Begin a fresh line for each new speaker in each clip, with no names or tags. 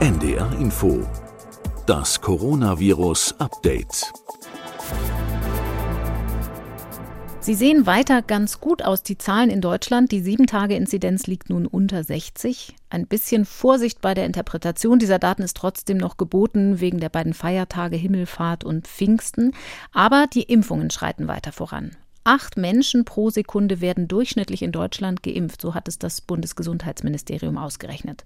NDR Info. Das Coronavirus Update.
Sie sehen weiter ganz gut aus, die Zahlen in Deutschland. Die 7-Tage-Inzidenz liegt nun unter 60. Ein bisschen Vorsicht bei der Interpretation dieser Daten ist trotzdem noch geboten, wegen der beiden Feiertage Himmelfahrt und Pfingsten. Aber die Impfungen schreiten weiter voran. Acht Menschen pro Sekunde werden durchschnittlich in Deutschland geimpft, so hat es das Bundesgesundheitsministerium ausgerechnet.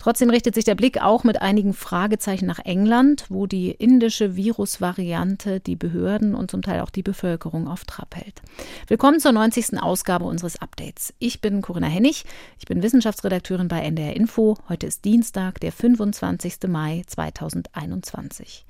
Trotzdem richtet sich der Blick auch mit einigen Fragezeichen nach England, wo die indische Virusvariante die Behörden und zum Teil auch die Bevölkerung auf Trab hält. Willkommen zur 90. Ausgabe unseres Updates. Ich bin Corinna Hennig, ich bin Wissenschaftsredakteurin bei NDR Info. Heute ist Dienstag, der 25. Mai 2021.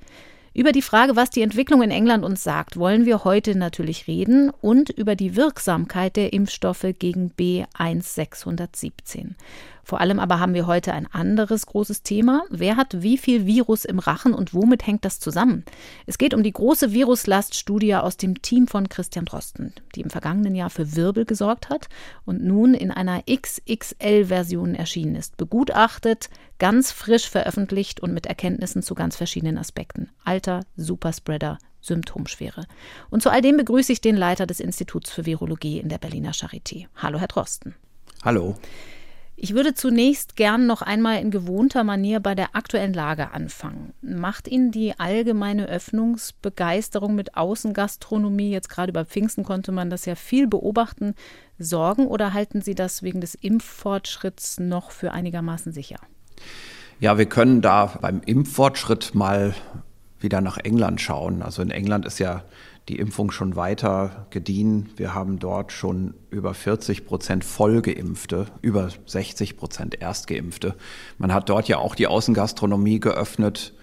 Über die Frage, was die Entwicklung in England uns sagt, wollen wir heute natürlich reden und über die Wirksamkeit der Impfstoffe gegen B1617. Vor allem aber haben wir heute ein anderes großes Thema. Wer hat wie viel Virus im Rachen und womit hängt das zusammen? Es geht um die große Viruslaststudie aus dem Team von Christian Drosten, die im vergangenen Jahr für Wirbel gesorgt hat und nun in einer XXL-Version erschienen ist. Begutachtet, ganz frisch veröffentlicht und mit Erkenntnissen zu ganz verschiedenen Aspekten. Alter, Superspreader, Symptomschwere. Und zu all dem begrüße ich den Leiter des Instituts für Virologie in der Berliner Charité. Hallo, Herr Drosten.
Hallo.
Ich würde zunächst gern noch einmal in gewohnter Manier bei der aktuellen Lage anfangen. Macht Ihnen die allgemeine Öffnungsbegeisterung mit Außengastronomie, jetzt gerade über Pfingsten konnte man das ja viel beobachten, Sorgen oder halten Sie das wegen des Impffortschritts noch für einigermaßen sicher?
Ja, wir können da beim Impffortschritt mal wieder nach England schauen. Also in England ist ja die Impfung schon weiter gediehen. Wir haben dort schon über 40 Prozent Vollgeimpfte, über 60 Prozent Erstgeimpfte. Man hat dort ja auch die Außengastronomie geöffnet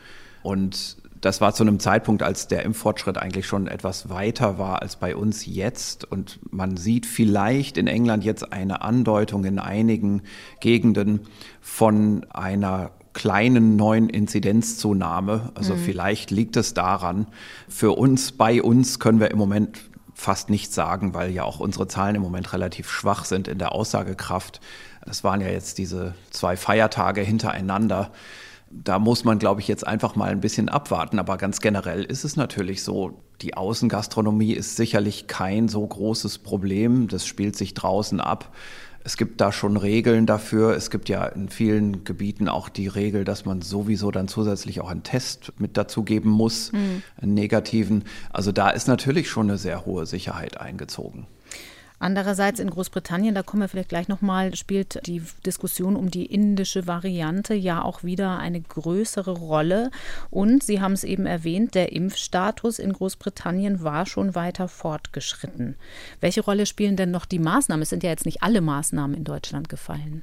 und das war zu einem Zeitpunkt, als der Impffortschritt eigentlich schon etwas weiter war als bei uns jetzt. Und man sieht vielleicht in England jetzt eine Andeutung in einigen Gegenden von einer kleinen neuen Inzidenzzunahme. Also mhm. vielleicht liegt es daran. Für uns, bei uns können wir im Moment fast nichts sagen, weil ja auch unsere Zahlen im Moment relativ schwach sind in der Aussagekraft. Es waren ja jetzt diese zwei Feiertage hintereinander. Da muss man, glaube ich, jetzt einfach mal ein bisschen abwarten. Aber ganz generell ist es natürlich so, die Außengastronomie ist sicherlich kein so großes Problem. Das spielt sich draußen ab. Es gibt da schon Regeln dafür. Es gibt ja in vielen Gebieten auch die Regel, dass man sowieso dann zusätzlich auch einen Test mit dazugeben muss, mhm. einen negativen. Also da ist natürlich schon eine sehr hohe Sicherheit eingezogen.
Andererseits in Großbritannien, da kommen wir vielleicht gleich nochmal, spielt die Diskussion um die indische Variante ja auch wieder eine größere Rolle. Und Sie haben es eben erwähnt, der Impfstatus in Großbritannien war schon weiter fortgeschritten. Welche Rolle spielen denn noch die Maßnahmen? Es sind ja jetzt nicht alle Maßnahmen in Deutschland gefallen.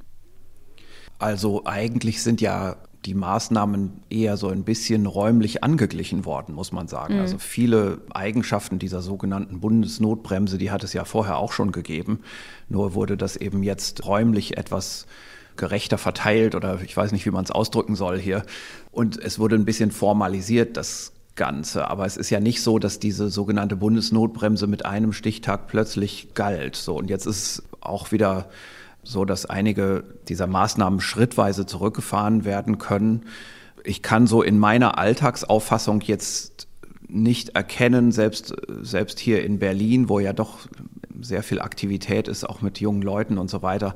Also eigentlich sind ja die Maßnahmen eher so ein bisschen räumlich angeglichen worden, muss man sagen. Mhm. Also viele Eigenschaften dieser sogenannten Bundesnotbremse, die hat es ja vorher auch schon gegeben. Nur wurde das eben jetzt räumlich etwas gerechter verteilt oder ich weiß nicht, wie man es ausdrücken soll hier. Und es wurde ein bisschen formalisiert, das Ganze. Aber es ist ja nicht so, dass diese sogenannte Bundesnotbremse mit einem Stichtag plötzlich galt. So, und jetzt ist auch wieder so dass einige dieser Maßnahmen schrittweise zurückgefahren werden können. Ich kann so in meiner Alltagsauffassung jetzt nicht erkennen, selbst, selbst hier in Berlin, wo ja doch sehr viel Aktivität ist, auch mit jungen Leuten und so weiter,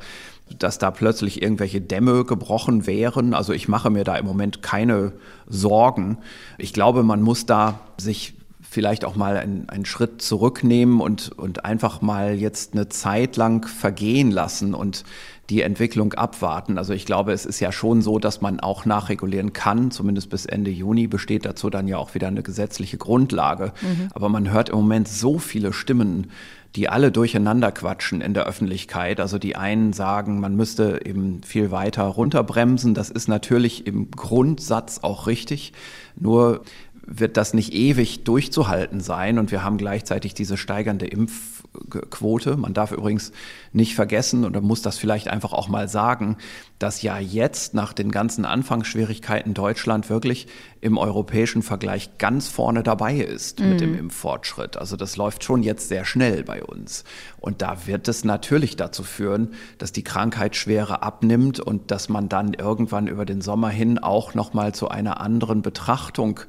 dass da plötzlich irgendwelche Dämme gebrochen wären. Also ich mache mir da im Moment keine Sorgen. Ich glaube, man muss da sich vielleicht auch mal einen, einen Schritt zurücknehmen und, und einfach mal jetzt eine Zeit lang vergehen lassen und die Entwicklung abwarten. Also ich glaube, es ist ja schon so, dass man auch nachregulieren kann. Zumindest bis Ende Juni besteht dazu dann ja auch wieder eine gesetzliche Grundlage. Mhm. Aber man hört im Moment so viele Stimmen, die alle durcheinander quatschen in der Öffentlichkeit. Also die einen sagen, man müsste eben viel weiter runterbremsen. Das ist natürlich im Grundsatz auch richtig. Nur wird das nicht ewig durchzuhalten sein und wir haben gleichzeitig diese steigernde Impf Quote. Man darf übrigens nicht vergessen, und man muss das vielleicht einfach auch mal sagen, dass ja jetzt nach den ganzen Anfangsschwierigkeiten Deutschland wirklich im europäischen Vergleich ganz vorne dabei ist mhm. mit dem Impffortschritt. Also das läuft schon jetzt sehr schnell bei uns. Und da wird es natürlich dazu führen, dass die Krankheitsschwere abnimmt und dass man dann irgendwann über den Sommer hin auch nochmal zu einer anderen Betrachtung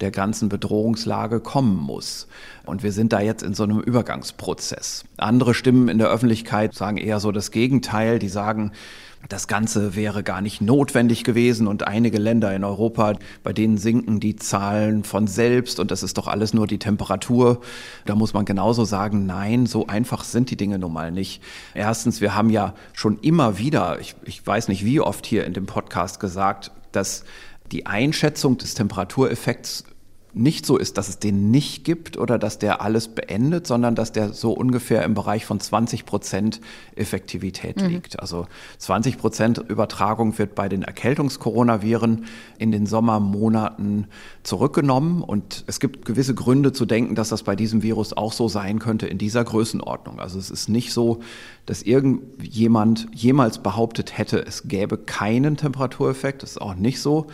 der ganzen Bedrohungslage kommen muss. Und wir sind da jetzt in so einem Übergangsprozess. Andere Stimmen in der Öffentlichkeit sagen eher so das Gegenteil. Die sagen, das Ganze wäre gar nicht notwendig gewesen und einige Länder in Europa, bei denen sinken die Zahlen von selbst und das ist doch alles nur die Temperatur. Da muss man genauso sagen, nein, so einfach sind die Dinge nun mal nicht. Erstens, wir haben ja schon immer wieder, ich, ich weiß nicht wie oft hier in dem Podcast gesagt, dass die Einschätzung des Temperatureffekts nicht so ist, dass es den nicht gibt oder dass der alles beendet, sondern dass der so ungefähr im Bereich von 20 Prozent Effektivität mhm. liegt. Also 20 Prozent Übertragung wird bei den Erkältungskoronaviren in den Sommermonaten zurückgenommen und es gibt gewisse Gründe zu denken, dass das bei diesem Virus auch so sein könnte in dieser Größenordnung. Also es ist nicht so, dass irgendjemand jemals behauptet hätte, es gäbe keinen Temperatureffekt. Das ist auch nicht so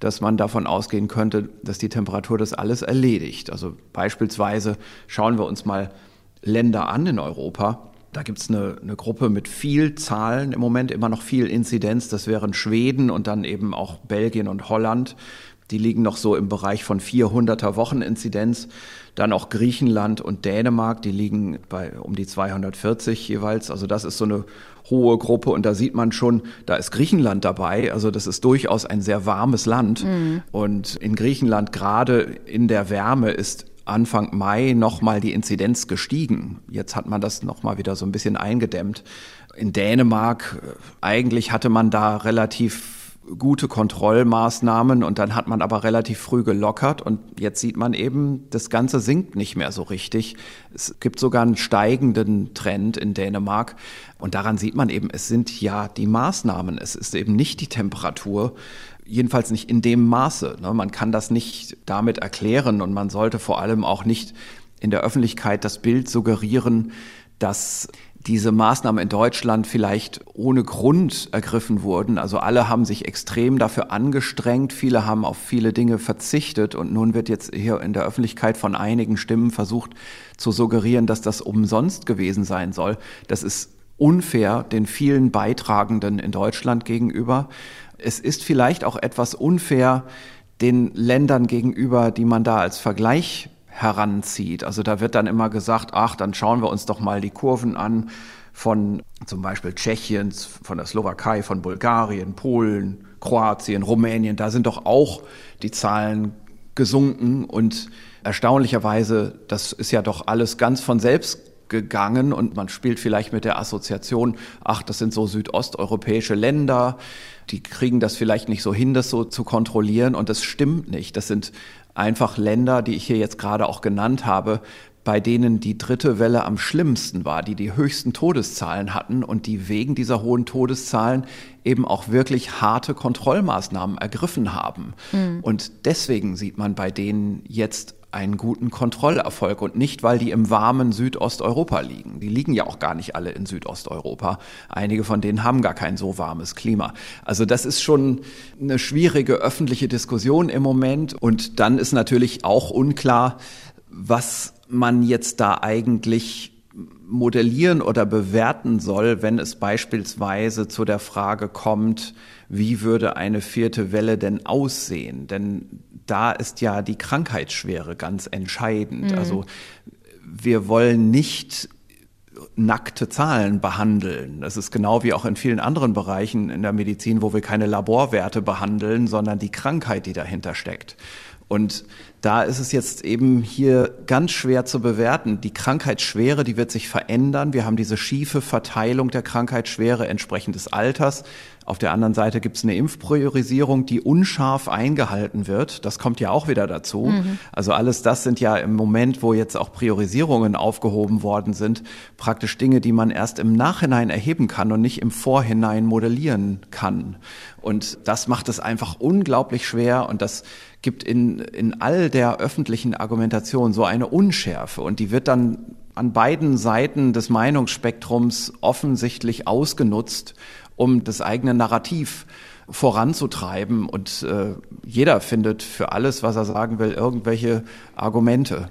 dass man davon ausgehen könnte, dass die Temperatur das alles erledigt. Also beispielsweise schauen wir uns mal Länder an in Europa. Da gibt es eine, eine, Gruppe mit viel Zahlen im Moment, immer noch viel Inzidenz. Das wären Schweden und dann eben auch Belgien und Holland. Die liegen noch so im Bereich von 400er Wocheninzidenz. Dann auch Griechenland und Dänemark, die liegen bei um die 240 jeweils. Also das ist so eine hohe Gruppe und da sieht man schon, da ist Griechenland dabei. Also das ist durchaus ein sehr warmes Land. Mhm. Und in Griechenland gerade in der Wärme ist Anfang Mai nochmal die Inzidenz gestiegen. Jetzt hat man das nochmal wieder so ein bisschen eingedämmt. In Dänemark, äh, eigentlich hatte man da relativ gute Kontrollmaßnahmen und dann hat man aber relativ früh gelockert und jetzt sieht man eben, das Ganze sinkt nicht mehr so richtig. Es gibt sogar einen steigenden Trend in Dänemark und daran sieht man eben, es sind ja die Maßnahmen, es ist eben nicht die Temperatur, jedenfalls nicht in dem Maße. Ne? Man kann das nicht damit erklären und man sollte vor allem auch nicht in der Öffentlichkeit das Bild suggerieren, dass diese Maßnahmen in Deutschland vielleicht ohne Grund ergriffen wurden. Also alle haben sich extrem dafür angestrengt, viele haben auf viele Dinge verzichtet und nun wird jetzt hier in der Öffentlichkeit von einigen Stimmen versucht zu suggerieren, dass das umsonst gewesen sein soll. Das ist unfair den vielen Beitragenden in Deutschland gegenüber. Es ist vielleicht auch etwas unfair den Ländern gegenüber, die man da als Vergleich heranzieht. Also da wird dann immer gesagt, ach, dann schauen wir uns doch mal die Kurven an von zum Beispiel Tschechiens, von der Slowakei, von Bulgarien, Polen, Kroatien, Rumänien. Da sind doch auch die Zahlen gesunken und erstaunlicherweise, das ist ja doch alles ganz von selbst gegangen und man spielt vielleicht mit der Assoziation, ach, das sind so südosteuropäische Länder, die kriegen das vielleicht nicht so hin, das so zu kontrollieren und das stimmt nicht. Das sind einfach Länder, die ich hier jetzt gerade auch genannt habe, bei denen die dritte Welle am schlimmsten war, die die höchsten Todeszahlen hatten und die wegen dieser hohen Todeszahlen eben auch wirklich harte Kontrollmaßnahmen ergriffen haben. Mhm. Und deswegen sieht man bei denen jetzt einen guten Kontrollerfolg und nicht, weil die im warmen Südosteuropa liegen. Die liegen ja auch gar nicht alle in Südosteuropa. Einige von denen haben gar kein so warmes Klima. Also das ist schon eine schwierige öffentliche Diskussion im Moment. Und dann ist natürlich auch unklar, was man jetzt da eigentlich modellieren oder bewerten soll, wenn es beispielsweise zu der Frage kommt, wie würde eine vierte Welle denn aussehen? Denn da ist ja die Krankheitsschwere ganz entscheidend. Mhm. Also wir wollen nicht nackte Zahlen behandeln. Das ist genau wie auch in vielen anderen Bereichen in der Medizin, wo wir keine Laborwerte behandeln, sondern die Krankheit, die dahinter steckt. Und da ist es jetzt eben hier ganz schwer zu bewerten. Die Krankheitsschwere, die wird sich verändern. Wir haben diese schiefe Verteilung der Krankheitsschwere entsprechend des Alters. Auf der anderen Seite gibt es eine Impfpriorisierung, die unscharf eingehalten wird. Das kommt ja auch wieder dazu. Mhm. Also alles das sind ja im Moment, wo jetzt auch Priorisierungen aufgehoben worden sind, praktisch Dinge, die man erst im Nachhinein erheben kann und nicht im Vorhinein modellieren kann. Und das macht es einfach unglaublich schwer und das gibt in, in all der öffentlichen Argumentation so eine Unschärfe und die wird dann an beiden Seiten des Meinungsspektrums offensichtlich ausgenutzt, um das eigene Narrativ voranzutreiben. Und äh, jeder findet für alles, was er sagen will, irgendwelche Argumente.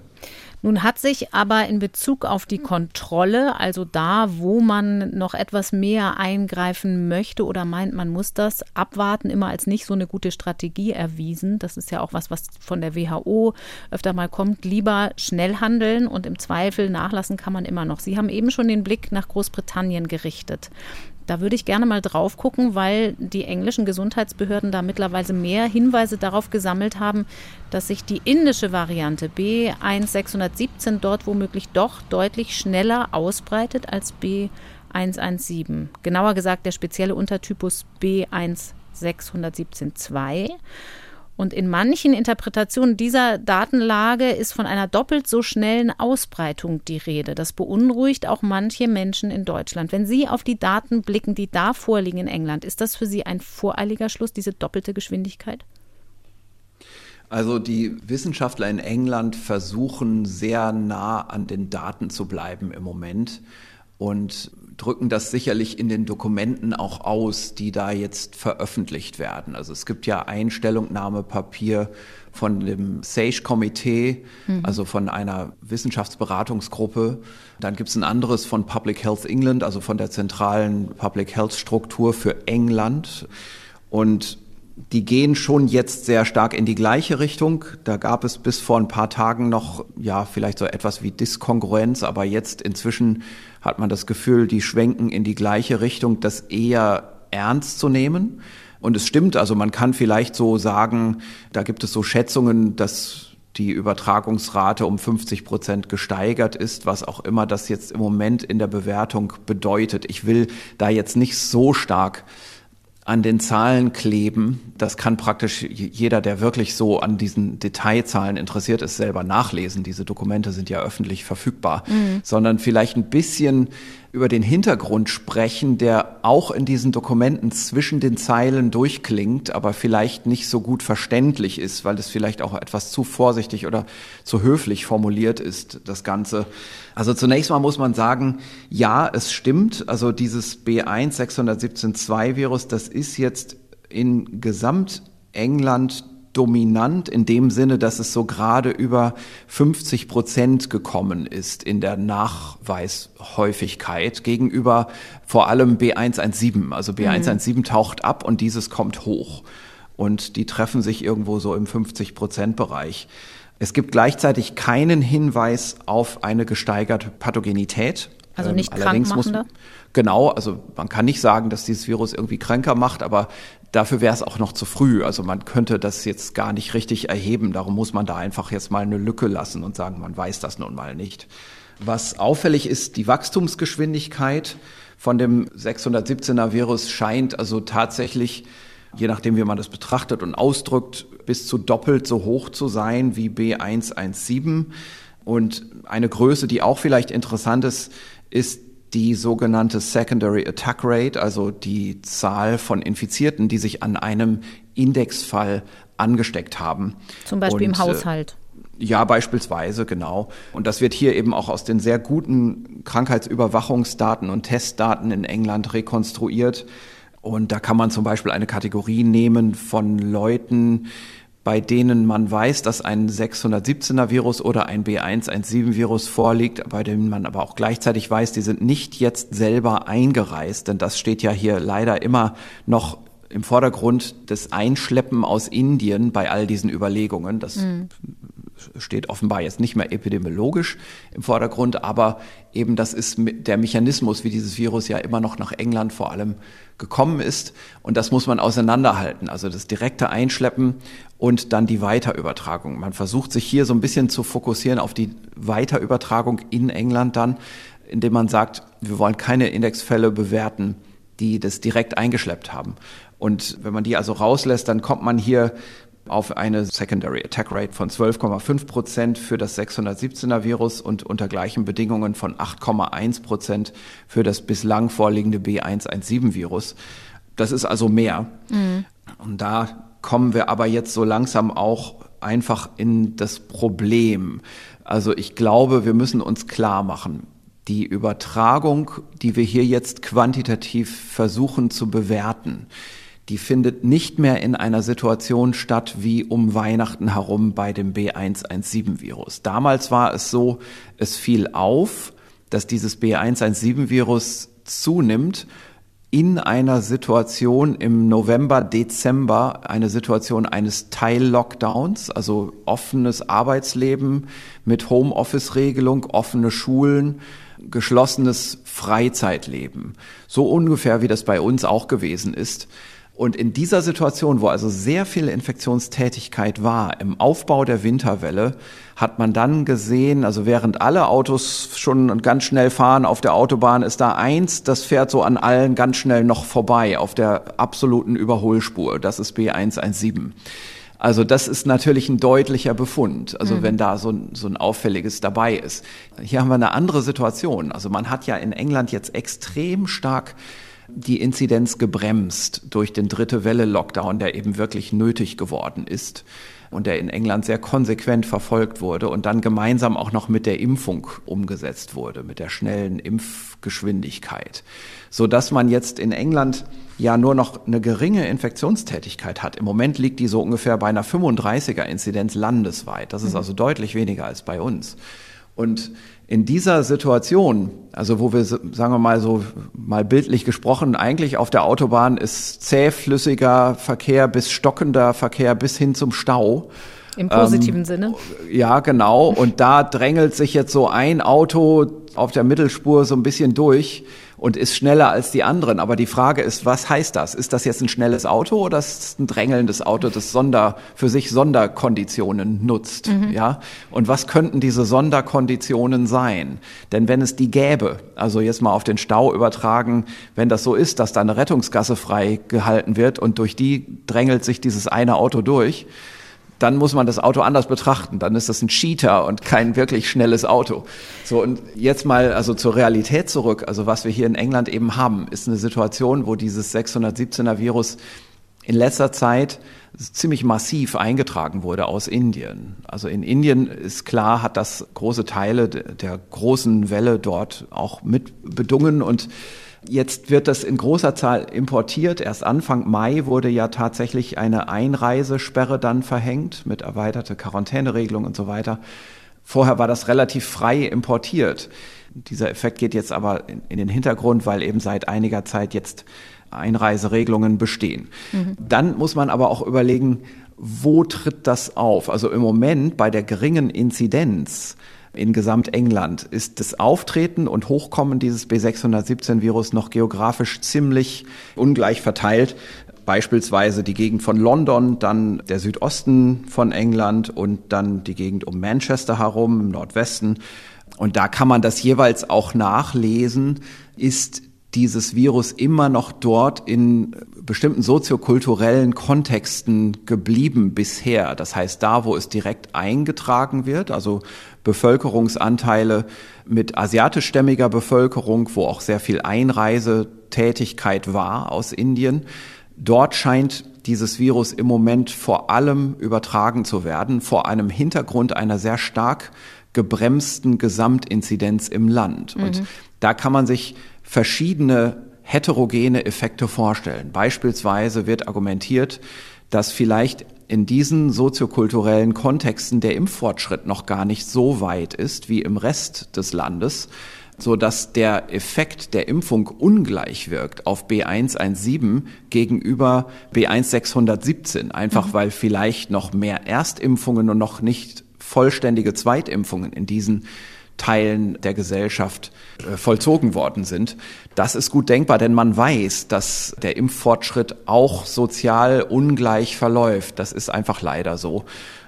Nun hat sich aber in Bezug auf die Kontrolle, also da, wo man noch etwas mehr eingreifen möchte oder meint, man muss das abwarten, immer als nicht so eine gute Strategie erwiesen. Das ist ja auch was, was von der WHO öfter mal kommt. Lieber schnell handeln und im Zweifel nachlassen kann man immer noch. Sie haben eben schon den Blick nach Großbritannien gerichtet. Da würde ich gerne mal drauf gucken, weil die englischen Gesundheitsbehörden da mittlerweile mehr Hinweise darauf gesammelt haben, dass sich die indische Variante B1617 dort womöglich doch deutlich schneller ausbreitet als B117. Genauer gesagt der spezielle Untertypus B16172. Und in manchen Interpretationen dieser Datenlage ist von einer doppelt so schnellen Ausbreitung die Rede. Das beunruhigt auch manche Menschen in Deutschland. Wenn Sie auf die Daten blicken, die da vorliegen in England, ist das für Sie ein voreiliger Schluss, diese doppelte Geschwindigkeit?
Also die Wissenschaftler in England versuchen sehr nah an den Daten zu bleiben im Moment und drücken das sicherlich in den Dokumenten auch aus, die da jetzt veröffentlicht werden. Also es gibt ja ein Stellungnahmepapier von dem SAGE-Komitee, mhm. also von einer Wissenschaftsberatungsgruppe. Dann gibt es ein anderes von Public Health England, also von der zentralen Public Health Struktur für England. Und die gehen schon jetzt sehr stark in die gleiche Richtung. Da gab es bis vor ein paar Tagen noch, ja, vielleicht so etwas wie Diskongruenz, aber jetzt inzwischen hat man das Gefühl, die schwenken in die gleiche Richtung, das eher ernst zu nehmen. Und es stimmt, also man kann vielleicht so sagen, da gibt es so Schätzungen, dass die Übertragungsrate um 50 Prozent gesteigert ist, was auch immer das jetzt im Moment in der Bewertung bedeutet. Ich will da jetzt nicht so stark an den Zahlen kleben. Das kann praktisch jeder, der wirklich so an diesen Detailzahlen interessiert ist, selber nachlesen. Diese Dokumente sind ja öffentlich verfügbar, mhm. sondern vielleicht ein bisschen über den Hintergrund sprechen, der auch in diesen Dokumenten zwischen den Zeilen durchklingt, aber vielleicht nicht so gut verständlich ist, weil es vielleicht auch etwas zu vorsichtig oder zu höflich formuliert ist, das Ganze. Also zunächst mal muss man sagen, ja, es stimmt. Also dieses B1 617.2 Virus, das ist jetzt in Gesamtengland dominant in dem Sinne, dass es so gerade über 50 Prozent gekommen ist in der Nachweishäufigkeit gegenüber vor allem B117. Also B117 mhm. taucht ab und dieses kommt hoch. Und die treffen sich irgendwo so im 50 Prozent Bereich. Es gibt gleichzeitig keinen Hinweis auf eine gesteigerte Pathogenität.
Also nicht ähm, krankmachender?
Genau, also man kann nicht sagen, dass dieses Virus irgendwie kränker macht, aber dafür wäre es auch noch zu früh. Also man könnte das jetzt gar nicht richtig erheben. Darum muss man da einfach jetzt mal eine Lücke lassen und sagen, man weiß das nun mal nicht. Was auffällig ist, die Wachstumsgeschwindigkeit von dem 617er Virus scheint also tatsächlich, je nachdem wie man das betrachtet und ausdrückt, bis zu doppelt so hoch zu sein wie B117. Und eine Größe, die auch vielleicht interessant ist, ist die sogenannte Secondary Attack Rate, also die Zahl von Infizierten, die sich an einem Indexfall angesteckt haben.
Zum Beispiel Und, im äh, Haushalt.
Ja, beispielsweise, genau. Und das wird hier eben auch aus den sehr guten Krankheitsüberwachungsdaten und Testdaten in England rekonstruiert. Und da kann man zum Beispiel eine Kategorie nehmen von Leuten, bei denen man weiß, dass ein 617er Virus oder ein B117 Virus vorliegt, bei denen man aber auch gleichzeitig weiß, die sind nicht jetzt selber eingereist, denn das steht ja hier leider immer noch im Vordergrund das Einschleppen aus Indien bei all diesen Überlegungen. Das mhm. Steht offenbar jetzt nicht mehr epidemiologisch im Vordergrund, aber eben das ist der Mechanismus, wie dieses Virus ja immer noch nach England vor allem gekommen ist. Und das muss man auseinanderhalten. Also das direkte Einschleppen und dann die Weiterübertragung. Man versucht sich hier so ein bisschen zu fokussieren auf die Weiterübertragung in England dann, indem man sagt, wir wollen keine Indexfälle bewerten, die das direkt eingeschleppt haben. Und wenn man die also rauslässt, dann kommt man hier auf eine Secondary Attack Rate von 12,5 Prozent für das 617er Virus und unter gleichen Bedingungen von 8,1 Prozent für das bislang vorliegende B117 Virus. Das ist also mehr. Mhm. Und da kommen wir aber jetzt so langsam auch einfach in das Problem. Also ich glaube, wir müssen uns klar machen, die Übertragung, die wir hier jetzt quantitativ versuchen zu bewerten, die findet nicht mehr in einer Situation statt wie um Weihnachten herum bei dem B117-Virus. Damals war es so, es fiel auf, dass dieses B117-Virus zunimmt in einer Situation im November, Dezember, eine Situation eines Teil-Lockdowns, also offenes Arbeitsleben mit Homeoffice-Regelung, offene Schulen, geschlossenes Freizeitleben. So ungefähr wie das bei uns auch gewesen ist. Und in dieser Situation, wo also sehr viel Infektionstätigkeit war, im Aufbau der Winterwelle, hat man dann gesehen, also während alle Autos schon ganz schnell fahren auf der Autobahn, ist da eins, das fährt so an allen ganz schnell noch vorbei auf der absoluten Überholspur. Das ist B117. Also das ist natürlich ein deutlicher Befund, also mhm. wenn da so ein, so ein auffälliges dabei ist. Hier haben wir eine andere Situation. Also man hat ja in England jetzt extrem stark die Inzidenz gebremst durch den dritte Welle Lockdown, der eben wirklich nötig geworden ist und der in England sehr konsequent verfolgt wurde und dann gemeinsam auch noch mit der Impfung umgesetzt wurde, mit der schnellen Impfgeschwindigkeit, so dass man jetzt in England ja nur noch eine geringe Infektionstätigkeit hat. Im Moment liegt die so ungefähr bei einer 35er Inzidenz landesweit. Das ist mhm. also deutlich weniger als bei uns. Und in dieser Situation, also wo wir, sagen wir mal so, mal bildlich gesprochen, eigentlich auf der Autobahn ist zähflüssiger Verkehr bis stockender Verkehr bis hin zum Stau.
Im positiven ähm, Sinne?
Ja, genau. Und da drängelt sich jetzt so ein Auto auf der Mittelspur so ein bisschen durch und ist schneller als die anderen. Aber die Frage ist, was heißt das? Ist das jetzt ein schnelles Auto oder ist es ein drängelndes Auto, das Sonder, für sich Sonderkonditionen nutzt? Mhm. Ja? Und was könnten diese Sonderkonditionen sein? Denn wenn es die gäbe, also jetzt mal auf den Stau übertragen, wenn das so ist, dass da eine Rettungsgasse frei gehalten wird und durch die drängelt sich dieses eine Auto durch, dann muss man das Auto anders betrachten. Dann ist das ein Cheater und kein wirklich schnelles Auto. So, und jetzt mal also zur Realität zurück. Also was wir hier in England eben haben, ist eine Situation, wo dieses 617er Virus in letzter Zeit ziemlich massiv eingetragen wurde aus Indien. Also in Indien ist klar, hat das große Teile der großen Welle dort auch mit bedungen und Jetzt wird das in großer Zahl importiert. Erst Anfang Mai wurde ja tatsächlich eine Einreisesperre dann verhängt mit erweiterte Quarantäneregelung und so weiter. Vorher war das relativ frei importiert. Dieser Effekt geht jetzt aber in, den Hintergrund, weil eben seit einiger Zeit jetzt Einreiseregelungen bestehen. Mhm. Dann muss man aber auch überlegen, wo tritt das auf? Also im Moment bei der geringen Inzidenz in Gesamtengland ist das Auftreten und Hochkommen dieses B617-Virus noch geografisch ziemlich ungleich verteilt. Beispielsweise die Gegend von London, dann der Südosten von England und dann die Gegend um Manchester herum im Nordwesten. Und da kann man das jeweils auch nachlesen, ist dieses Virus immer noch dort in bestimmten soziokulturellen Kontexten geblieben bisher. Das heißt, da, wo es direkt eingetragen wird, also Bevölkerungsanteile mit asiatischstämmiger Bevölkerung, wo auch sehr viel Einreisetätigkeit war aus Indien, dort scheint dieses Virus im Moment vor allem übertragen zu werden, vor einem Hintergrund einer sehr stark gebremsten Gesamtinzidenz im Land. Mhm. Und da kann man sich verschiedene heterogene Effekte vorstellen. Beispielsweise wird argumentiert, dass vielleicht in diesen soziokulturellen Kontexten der Impffortschritt noch gar nicht so weit ist wie im Rest des Landes, so dass der Effekt der Impfung ungleich wirkt auf B117 gegenüber B1617, einfach mhm. weil vielleicht noch mehr Erstimpfungen und noch nicht vollständige Zweitimpfungen in diesen Teilen der Gesellschaft äh, vollzogen worden sind. Das ist gut denkbar, denn man weiß, dass der Impffortschritt auch sozial ungleich verläuft. Das ist einfach leider so.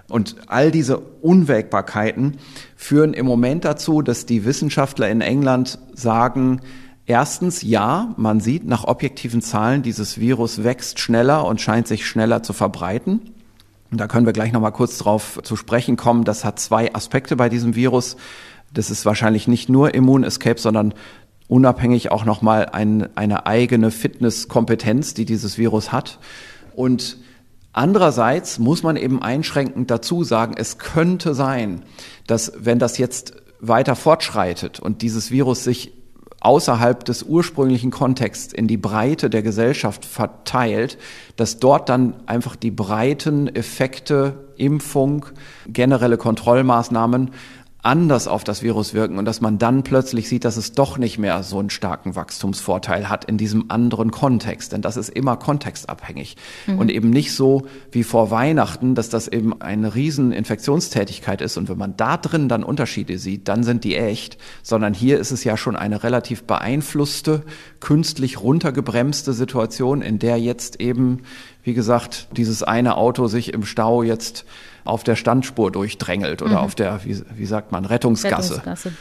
Und all diese Unwägbarkeiten führen im Moment dazu, dass die Wissenschaftler in England sagen, Erstens, ja, man sieht nach objektiven Zahlen, dieses Virus wächst schneller und scheint sich schneller zu verbreiten. Und da können wir gleich nochmal kurz drauf zu sprechen kommen. Das hat zwei Aspekte bei diesem Virus. Das ist wahrscheinlich nicht nur Immun-Escape, sondern unabhängig auch nochmal ein, eine eigene Fitnesskompetenz, die dieses Virus hat. Und Andererseits muss man eben einschränkend dazu sagen, es könnte sein, dass wenn das jetzt weiter fortschreitet und dieses Virus sich außerhalb des ursprünglichen Kontexts in die Breite der Gesellschaft verteilt, dass dort dann einfach die breiten Effekte, Impfung, generelle Kontrollmaßnahmen anders auf das Virus wirken und dass man dann plötzlich sieht, dass es doch nicht mehr so einen starken Wachstumsvorteil hat in diesem anderen Kontext. Denn das ist immer kontextabhängig mhm. und eben nicht so wie vor Weihnachten, dass das eben eine riesen Infektionstätigkeit ist. Und wenn man da drin dann Unterschiede sieht, dann sind die echt, sondern hier ist es ja schon eine relativ beeinflusste, künstlich runtergebremste Situation, in der jetzt eben, wie gesagt, dieses eine Auto sich im Stau jetzt auf der Standspur durchdrängelt oder mhm. auf der, wie, wie sagt man, Rettungsgasse. Rettungsgasse.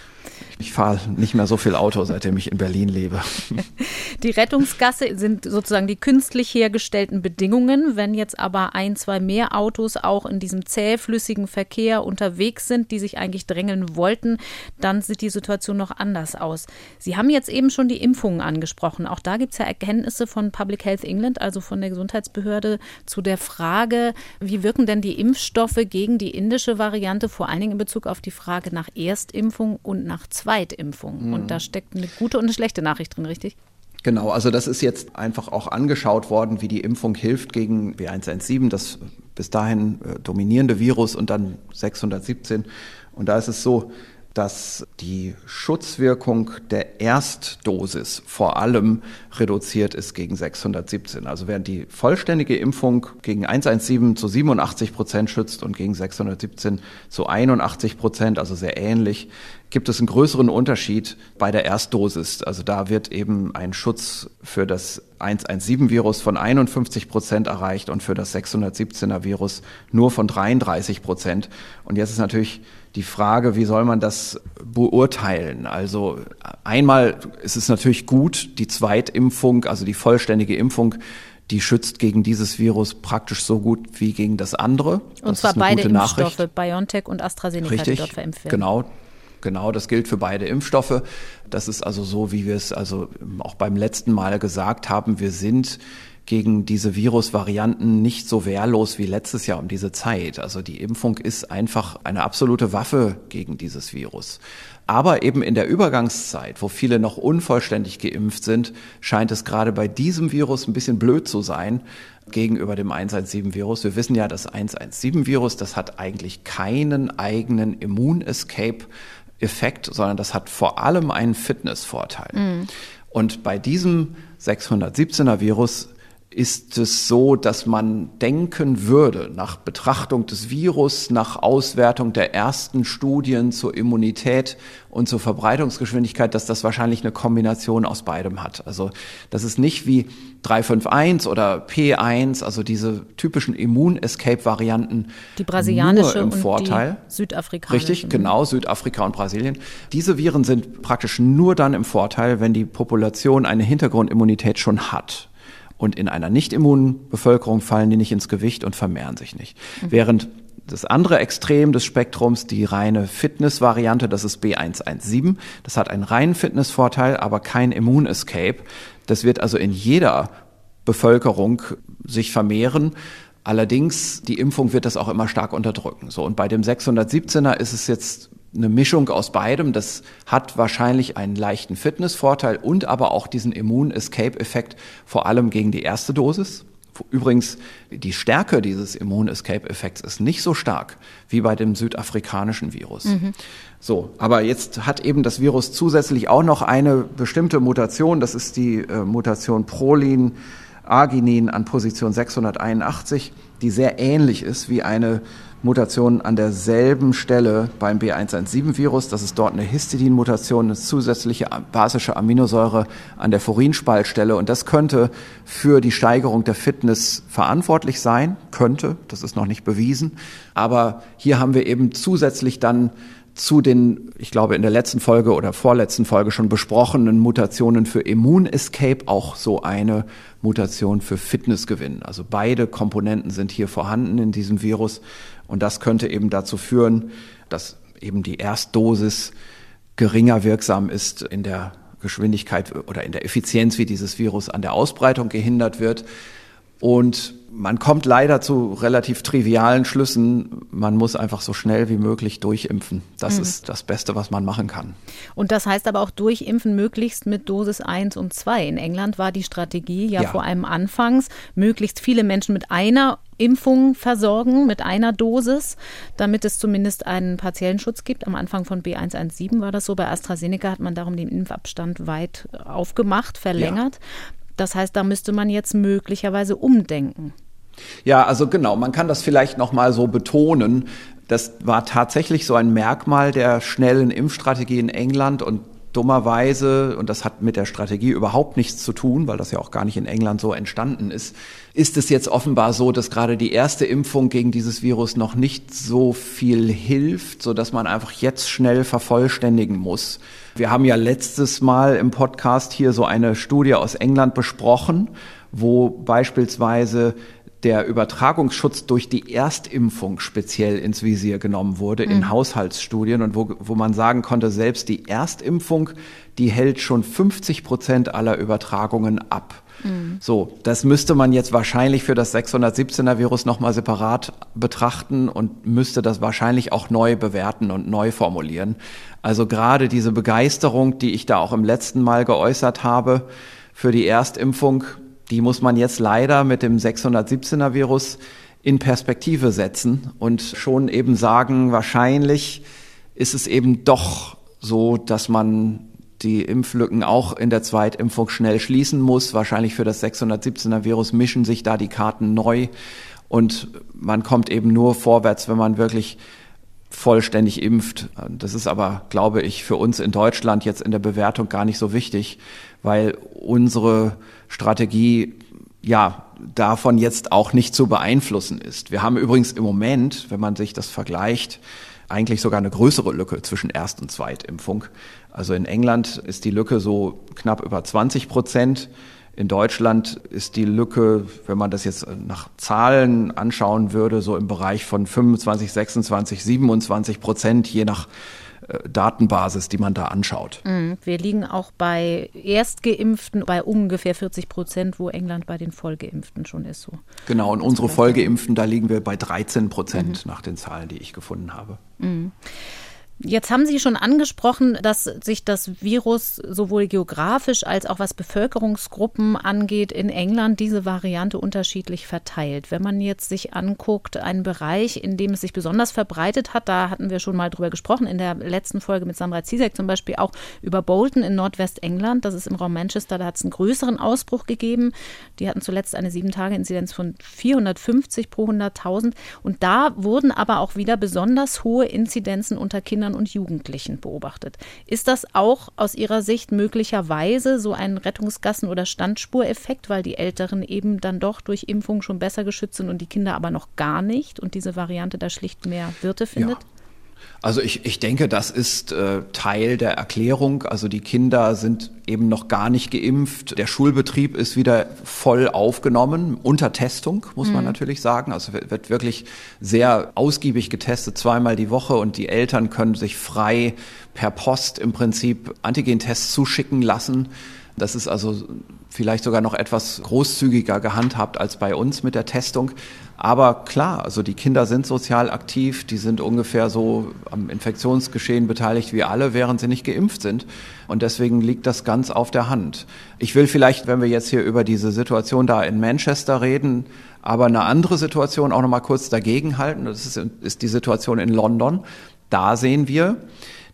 Ich fahre nicht mehr so viel Auto, seitdem ich in Berlin lebe.
Die Rettungsgasse sind sozusagen die künstlich hergestellten Bedingungen. Wenn jetzt aber ein, zwei mehr Autos auch in diesem zähflüssigen Verkehr unterwegs sind, die sich eigentlich drängeln wollten, dann sieht die Situation noch anders aus. Sie haben jetzt eben schon die Impfungen angesprochen. Auch da gibt es ja Erkenntnisse von Public Health England, also von der Gesundheitsbehörde, zu der Frage, wie wirken denn die Impfstoffe gegen die indische Variante, vor allen Dingen in Bezug auf die Frage nach Erstimpfung und nach Zweitimpfung. Mhm. Und da steckt eine gute und eine schlechte Nachricht drin, richtig?
Genau, also das ist jetzt einfach auch angeschaut worden, wie die Impfung hilft gegen B117, das bis dahin äh, dominierende Virus und dann 617. Und da ist es so, dass die Schutzwirkung der Erstdosis vor allem reduziert ist gegen 617. Also während die vollständige Impfung gegen 117 zu 87 Prozent schützt und gegen 617 zu 81 Prozent, also sehr ähnlich, gibt es einen größeren Unterschied bei der Erstdosis. Also da wird eben ein Schutz für das 117-Virus von 51 Prozent erreicht und für das 617er-Virus nur von 33 Prozent. Und jetzt ist natürlich die Frage, wie soll man das beurteilen? Also einmal ist es natürlich gut, die Zweitimpfung, also die vollständige Impfung, die schützt gegen dieses Virus praktisch so gut wie gegen das andere.
Und das zwar beide Impfstoffe, Nachricht. BioNTech und AstraZeneca,
Richtig,
die dort verimpft werden.
Genau, Genau, das gilt für beide Impfstoffe. Das ist also so, wie wir es also auch beim letzten Mal gesagt haben. Wir sind gegen diese Virusvarianten nicht so wehrlos wie letztes Jahr um diese Zeit. Also die Impfung ist einfach eine absolute Waffe gegen dieses Virus. Aber eben in der Übergangszeit, wo viele noch unvollständig geimpft sind, scheint es gerade bei diesem Virus ein bisschen blöd zu sein gegenüber dem 117-Virus. Wir wissen ja, das 117-Virus, das hat eigentlich keinen eigenen Immunescape. Effekt, sondern das hat vor allem einen Fitnessvorteil. Mhm. Und bei diesem 617er Virus ist es so, dass man denken würde, nach Betrachtung des Virus, nach Auswertung der ersten Studien zur Immunität und zur Verbreitungsgeschwindigkeit, dass das wahrscheinlich eine Kombination aus beidem hat. Also das ist nicht wie 351 oder P1, also diese typischen Immun-Escape-Varianten.
Die brasilianische
im Vorteil.
die südafrikanische.
Richtig, genau, Südafrika und Brasilien. Diese Viren sind praktisch nur dann im Vorteil, wenn die Population eine Hintergrundimmunität schon hat. Und in einer nicht immunen Bevölkerung fallen die nicht ins Gewicht und vermehren sich nicht. Mhm. Während das andere Extrem des Spektrums, die reine Fitness-Variante, das ist B117. Das hat einen reinen Fitnessvorteil, aber kein Immun-Escape. Das wird also in jeder Bevölkerung sich vermehren. Allerdings, die Impfung wird das auch immer stark unterdrücken. So, und bei dem 617er ist es jetzt eine Mischung aus beidem. Das hat wahrscheinlich einen leichten Fitnessvorteil und aber auch diesen Immun-Escape-Effekt, vor allem gegen die erste Dosis. Übrigens, die Stärke dieses Immun-Escape-Effekts ist nicht so stark wie bei dem südafrikanischen Virus. Mhm. So, aber jetzt hat eben das Virus zusätzlich auch noch eine bestimmte Mutation. Das ist die äh, Mutation Prolin Arginin an Position 681, die sehr ähnlich ist wie eine Mutation an derselben Stelle beim B117-Virus. Das ist dort eine Histidin-Mutation, eine zusätzliche basische Aminosäure an der Furinspaltstelle. Und das könnte für die Steigerung der Fitness verantwortlich sein. Könnte, das ist noch nicht bewiesen. Aber hier haben wir eben zusätzlich dann zu den, ich glaube, in der letzten Folge oder vorletzten Folge schon besprochenen Mutationen für Immun-Escape auch so eine Mutation für Fitnessgewinn. Also beide Komponenten sind hier vorhanden in diesem Virus. Und das könnte eben dazu führen, dass eben die Erstdosis geringer wirksam ist in der Geschwindigkeit oder in der Effizienz, wie dieses Virus an der Ausbreitung gehindert wird. Und man kommt leider zu relativ trivialen Schlüssen. Man muss einfach so schnell wie möglich durchimpfen. Das mhm. ist das Beste, was man machen kann.
Und das heißt aber auch durchimpfen möglichst mit Dosis 1 und 2. In England war die Strategie ja, ja. vor allem anfangs, möglichst viele Menschen mit einer Impfung versorgen, mit einer Dosis, damit es zumindest einen partiellen Schutz gibt. Am Anfang von B117 war das so. Bei AstraZeneca hat man darum den Impfabstand weit aufgemacht, verlängert. Ja. Das heißt, da müsste man jetzt möglicherweise umdenken.
Ja, also genau, man kann das vielleicht noch mal so betonen. Das war tatsächlich so ein Merkmal der schnellen Impfstrategie in England und dummerweise, und das hat mit der Strategie überhaupt nichts zu tun, weil das ja auch gar nicht in England so entstanden ist, ist es jetzt offenbar so, dass gerade die erste Impfung gegen dieses Virus noch nicht so viel hilft, so dass man einfach jetzt schnell vervollständigen muss. Wir haben ja letztes Mal im Podcast hier so eine Studie aus England besprochen, wo beispielsweise der Übertragungsschutz durch die Erstimpfung speziell ins Visier genommen wurde mhm. in Haushaltsstudien und wo, wo man sagen konnte, selbst die Erstimpfung, die hält schon 50 Prozent aller Übertragungen ab. Mhm. So, das müsste man jetzt wahrscheinlich für das 617er Virus nochmal separat betrachten und müsste das wahrscheinlich auch neu bewerten und neu formulieren. Also gerade diese Begeisterung, die ich da auch im letzten Mal geäußert habe für die Erstimpfung, die muss man jetzt leider mit dem 617er Virus in Perspektive setzen und schon eben sagen, wahrscheinlich ist es eben doch so, dass man die Impflücken auch in der Zweitimpfung schnell schließen muss. Wahrscheinlich für das 617er Virus mischen sich da die Karten neu und man kommt eben nur vorwärts, wenn man wirklich vollständig impft. Das ist aber, glaube ich, für uns in Deutschland jetzt in der Bewertung gar nicht so wichtig, weil unsere Strategie ja davon jetzt auch nicht zu beeinflussen ist. Wir haben übrigens im Moment, wenn man sich das vergleicht, eigentlich sogar eine größere Lücke zwischen Erst- und Zweitimpfung. Also in England ist die Lücke so knapp über 20 Prozent. In Deutschland ist die Lücke, wenn man das jetzt nach Zahlen anschauen würde, so im Bereich von 25, 26, 27 Prozent, je nach Datenbasis, die man da anschaut.
Mhm. Wir liegen auch bei Erstgeimpften bei ungefähr 40 Prozent, wo England bei den Vollgeimpften schon ist. So.
Genau, und unsere Vollgeimpften, da liegen wir bei 13 Prozent mhm. nach den Zahlen, die ich gefunden habe. Mhm.
Jetzt haben Sie schon angesprochen, dass sich das Virus sowohl geografisch als auch was Bevölkerungsgruppen angeht in England diese Variante unterschiedlich verteilt. Wenn man jetzt sich anguckt, einen Bereich, in dem es sich besonders verbreitet hat, da hatten wir schon mal drüber gesprochen, in der letzten Folge mit Sandra Zizek zum Beispiel auch über Bolton in Nordwestengland. Das ist im Raum Manchester, da hat es einen größeren Ausbruch gegeben. Die hatten zuletzt eine Sieben-Tage-Inzidenz von 450 pro 100.000. Und da wurden aber auch wieder besonders hohe Inzidenzen unter Kindern Kindern und Jugendlichen beobachtet. Ist das auch aus Ihrer Sicht möglicherweise so ein Rettungsgassen- oder Standspureffekt, weil die Älteren eben dann doch durch Impfung schon besser geschützt sind und die Kinder aber noch gar nicht und diese Variante da schlicht mehr Wirte findet? Ja.
Also ich, ich denke, das ist äh, Teil der Erklärung. Also die Kinder sind eben noch gar nicht geimpft. Der Schulbetrieb ist wieder voll aufgenommen, unter Testung, muss man mhm. natürlich sagen. Also wird wirklich sehr ausgiebig getestet, zweimal die Woche und die Eltern können sich frei per Post im Prinzip Antigentests zuschicken lassen. Das ist also vielleicht sogar noch etwas großzügiger gehandhabt als bei uns mit der Testung. Aber klar, also die Kinder sind sozial aktiv, die sind ungefähr so am Infektionsgeschehen beteiligt wie alle, während sie nicht geimpft sind. Und deswegen liegt das ganz auf der Hand. Ich will vielleicht, wenn wir jetzt hier über diese Situation da in Manchester reden, aber eine andere Situation auch noch mal kurz dagegen halten. Das ist, ist die Situation in London. Da sehen wir,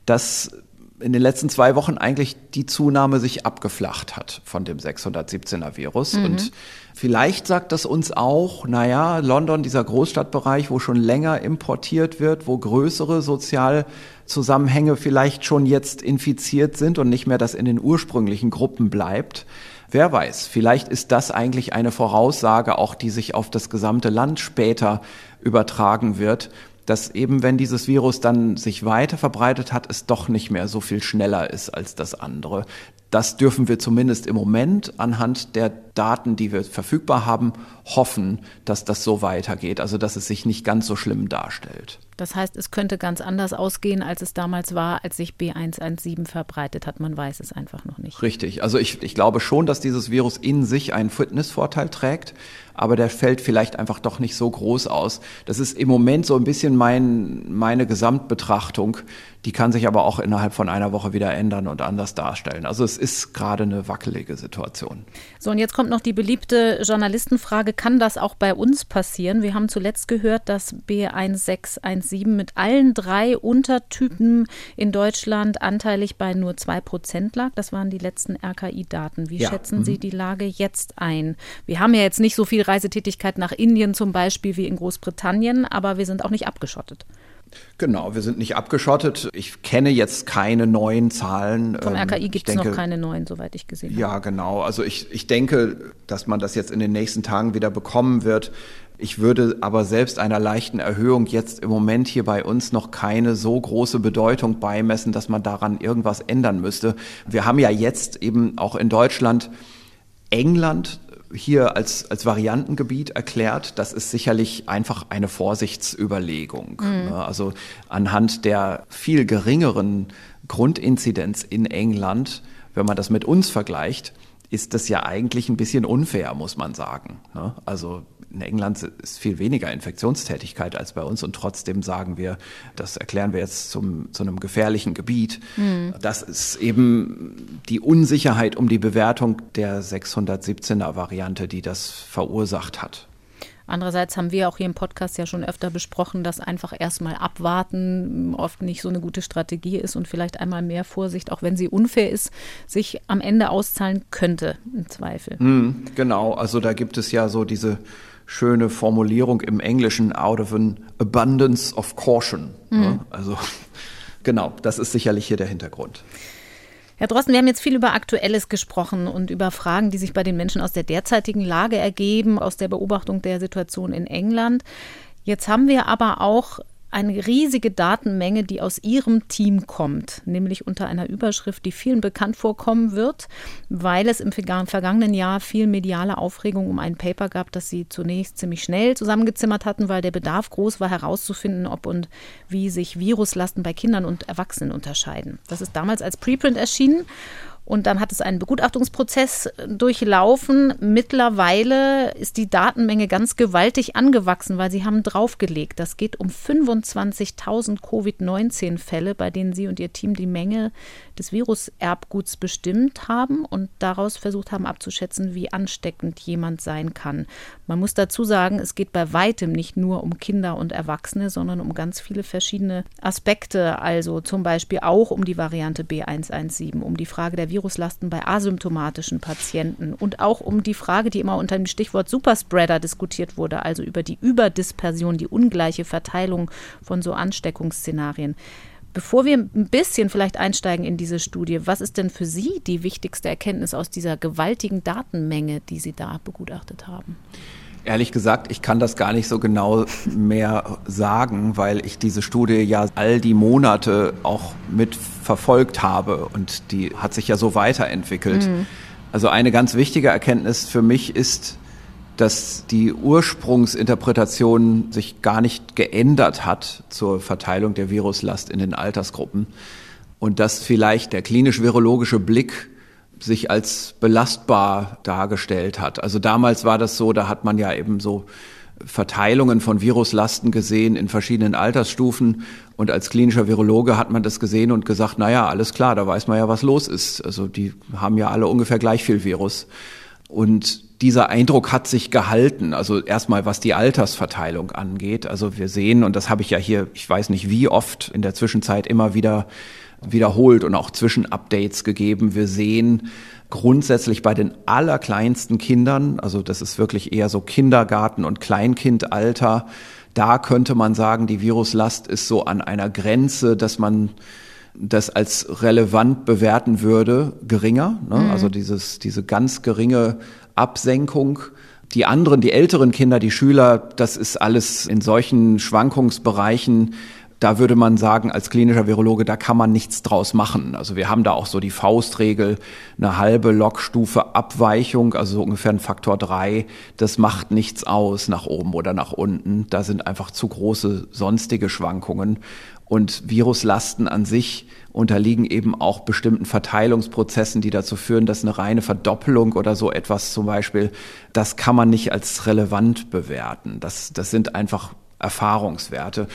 dass in den letzten zwei Wochen eigentlich die Zunahme sich abgeflacht hat von dem 617er Virus. Mhm. Und vielleicht sagt das uns auch, naja, London, dieser Großstadtbereich, wo schon länger importiert wird, wo größere Sozialzusammenhänge vielleicht schon jetzt infiziert sind und nicht mehr das in den ursprünglichen Gruppen bleibt. Wer weiß, vielleicht ist das eigentlich eine Voraussage auch, die sich auf das gesamte Land später übertragen wird dass eben wenn dieses Virus dann sich weiter verbreitet hat, es doch nicht mehr so viel schneller ist als das andere. Das dürfen wir zumindest im Moment anhand der Daten, die wir verfügbar haben, hoffen, dass das so weitergeht, also dass es sich nicht ganz so schlimm darstellt.
Das heißt, es könnte ganz anders ausgehen, als es damals war, als sich B117 verbreitet hat. Man weiß es einfach noch nicht.
Richtig. Also ich, ich glaube schon, dass dieses Virus in sich einen Fitnessvorteil trägt, aber der fällt vielleicht einfach doch nicht so groß aus. Das ist im Moment so ein bisschen mein, meine Gesamtbetrachtung. Die kann sich aber auch innerhalb von einer Woche wieder ändern und anders darstellen. Also es ist gerade eine wackelige Situation.
So, und jetzt kommt noch die beliebte Journalistenfrage, kann das auch bei uns passieren? Wir haben zuletzt gehört, dass B1617 mit allen drei Untertypen in Deutschland anteilig bei nur zwei Prozent lag. Das waren die letzten RKI-Daten. Wie ja. schätzen mhm. Sie die Lage jetzt ein? Wir haben ja jetzt nicht so viel Reisetätigkeit nach Indien zum Beispiel wie in Großbritannien, aber wir sind auch nicht abgeschottet.
Genau, wir sind nicht abgeschottet. Ich kenne jetzt keine neuen Zahlen.
Vom ähm, RKI gibt es noch keine neuen, soweit ich gesehen habe.
Ja, genau. Also ich, ich denke, dass man das jetzt in den nächsten Tagen wieder bekommen wird. Ich würde aber selbst einer leichten Erhöhung jetzt im Moment hier bei uns noch keine so große Bedeutung beimessen, dass man daran irgendwas ändern müsste. Wir haben ja jetzt eben auch in Deutschland England hier als, als Variantengebiet erklärt, das ist sicherlich einfach eine Vorsichtsüberlegung. Mhm. Also anhand der viel geringeren Grundinzidenz in England, wenn man das mit uns vergleicht, ist das ja eigentlich ein bisschen unfair, muss man sagen. Ne? Also in England ist viel weniger Infektionstätigkeit als bei uns und trotzdem sagen wir, das erklären wir jetzt zum, zu einem gefährlichen Gebiet. Mhm. Das ist eben die Unsicherheit um die Bewertung der 617er Variante, die das verursacht hat.
Andererseits haben wir auch hier im Podcast ja schon öfter besprochen, dass einfach erstmal abwarten oft nicht so eine gute Strategie ist und vielleicht einmal mehr Vorsicht, auch wenn sie unfair ist, sich am Ende auszahlen könnte, im Zweifel.
Mm, genau, also da gibt es ja so diese schöne Formulierung im Englischen, out of an abundance of caution. Mhm. Also genau, das ist sicherlich hier der Hintergrund.
Herr Drosten, wir haben jetzt viel über Aktuelles gesprochen und über Fragen, die sich bei den Menschen aus der derzeitigen Lage ergeben, aus der Beobachtung der Situation in England. Jetzt haben wir aber auch eine riesige Datenmenge, die aus Ihrem Team kommt, nämlich unter einer Überschrift, die vielen bekannt vorkommen wird, weil es im vergangenen Jahr viel mediale Aufregung um ein Paper gab, das Sie zunächst ziemlich schnell zusammengezimmert hatten, weil der Bedarf groß war, herauszufinden, ob und wie sich Viruslasten bei Kindern und Erwachsenen unterscheiden. Das ist damals als Preprint erschienen und dann hat es einen Begutachtungsprozess durchlaufen. Mittlerweile ist die Datenmenge ganz gewaltig angewachsen, weil sie haben draufgelegt. Das geht um 25.000 Covid-19-Fälle, bei denen Sie und Ihr Team die Menge des Viruserbguts bestimmt haben und daraus versucht haben abzuschätzen, wie ansteckend jemand sein kann. Man muss dazu sagen, es geht bei weitem nicht nur um Kinder und Erwachsene, sondern um ganz viele verschiedene Aspekte. Also zum Beispiel auch um die Variante B117, um die Frage der Viruslasten bei asymptomatischen Patienten und auch um die Frage, die immer unter dem Stichwort Superspreader diskutiert wurde, also über die Überdispersion, die ungleiche Verteilung von so Ansteckungsszenarien. Bevor wir ein bisschen vielleicht einsteigen in diese Studie, was ist denn für Sie die wichtigste Erkenntnis aus dieser gewaltigen Datenmenge, die Sie da begutachtet haben?
Ehrlich gesagt, ich kann das gar nicht so genau mehr sagen, weil ich diese Studie ja all die Monate auch mit verfolgt habe und die hat sich ja so weiterentwickelt. Mhm. Also eine ganz wichtige Erkenntnis für mich ist, dass die Ursprungsinterpretation sich gar nicht geändert hat zur Verteilung der Viruslast in den Altersgruppen und dass vielleicht der klinisch-virologische Blick sich als belastbar dargestellt hat. Also damals war das so, da hat man ja eben so Verteilungen von Viruslasten gesehen in verschiedenen Altersstufen. Und als klinischer Virologe hat man das gesehen und gesagt, na ja, alles klar, da weiß man ja, was los ist. Also die haben ja alle ungefähr gleich viel Virus. Und dieser Eindruck hat sich gehalten. Also erstmal, was die Altersverteilung angeht. Also wir sehen, und das habe ich ja hier, ich weiß nicht wie oft in der Zwischenzeit immer wieder wiederholt und auch Zwischenupdates gegeben. Wir sehen grundsätzlich bei den allerkleinsten Kindern, also das ist wirklich eher so Kindergarten und Kleinkindalter, da könnte man sagen, die Viruslast ist so an einer Grenze, dass man das als relevant bewerten würde, geringer. Ne? Mhm. Also dieses, diese ganz geringe Absenkung. Die anderen, die älteren Kinder, die Schüler, das ist alles in solchen Schwankungsbereichen da würde man sagen, als klinischer Virologe, da kann man nichts draus machen. Also wir haben da auch so die Faustregel, eine halbe Logstufe Abweichung, also so ungefähr ein Faktor drei. Das macht nichts aus nach oben oder nach unten. Da sind einfach zu große sonstige Schwankungen. Und Viruslasten an sich unterliegen eben auch bestimmten Verteilungsprozessen, die dazu führen, dass eine reine Verdoppelung oder so etwas zum Beispiel, das kann man nicht als relevant bewerten. Das, das sind einfach Erfahrungswerte.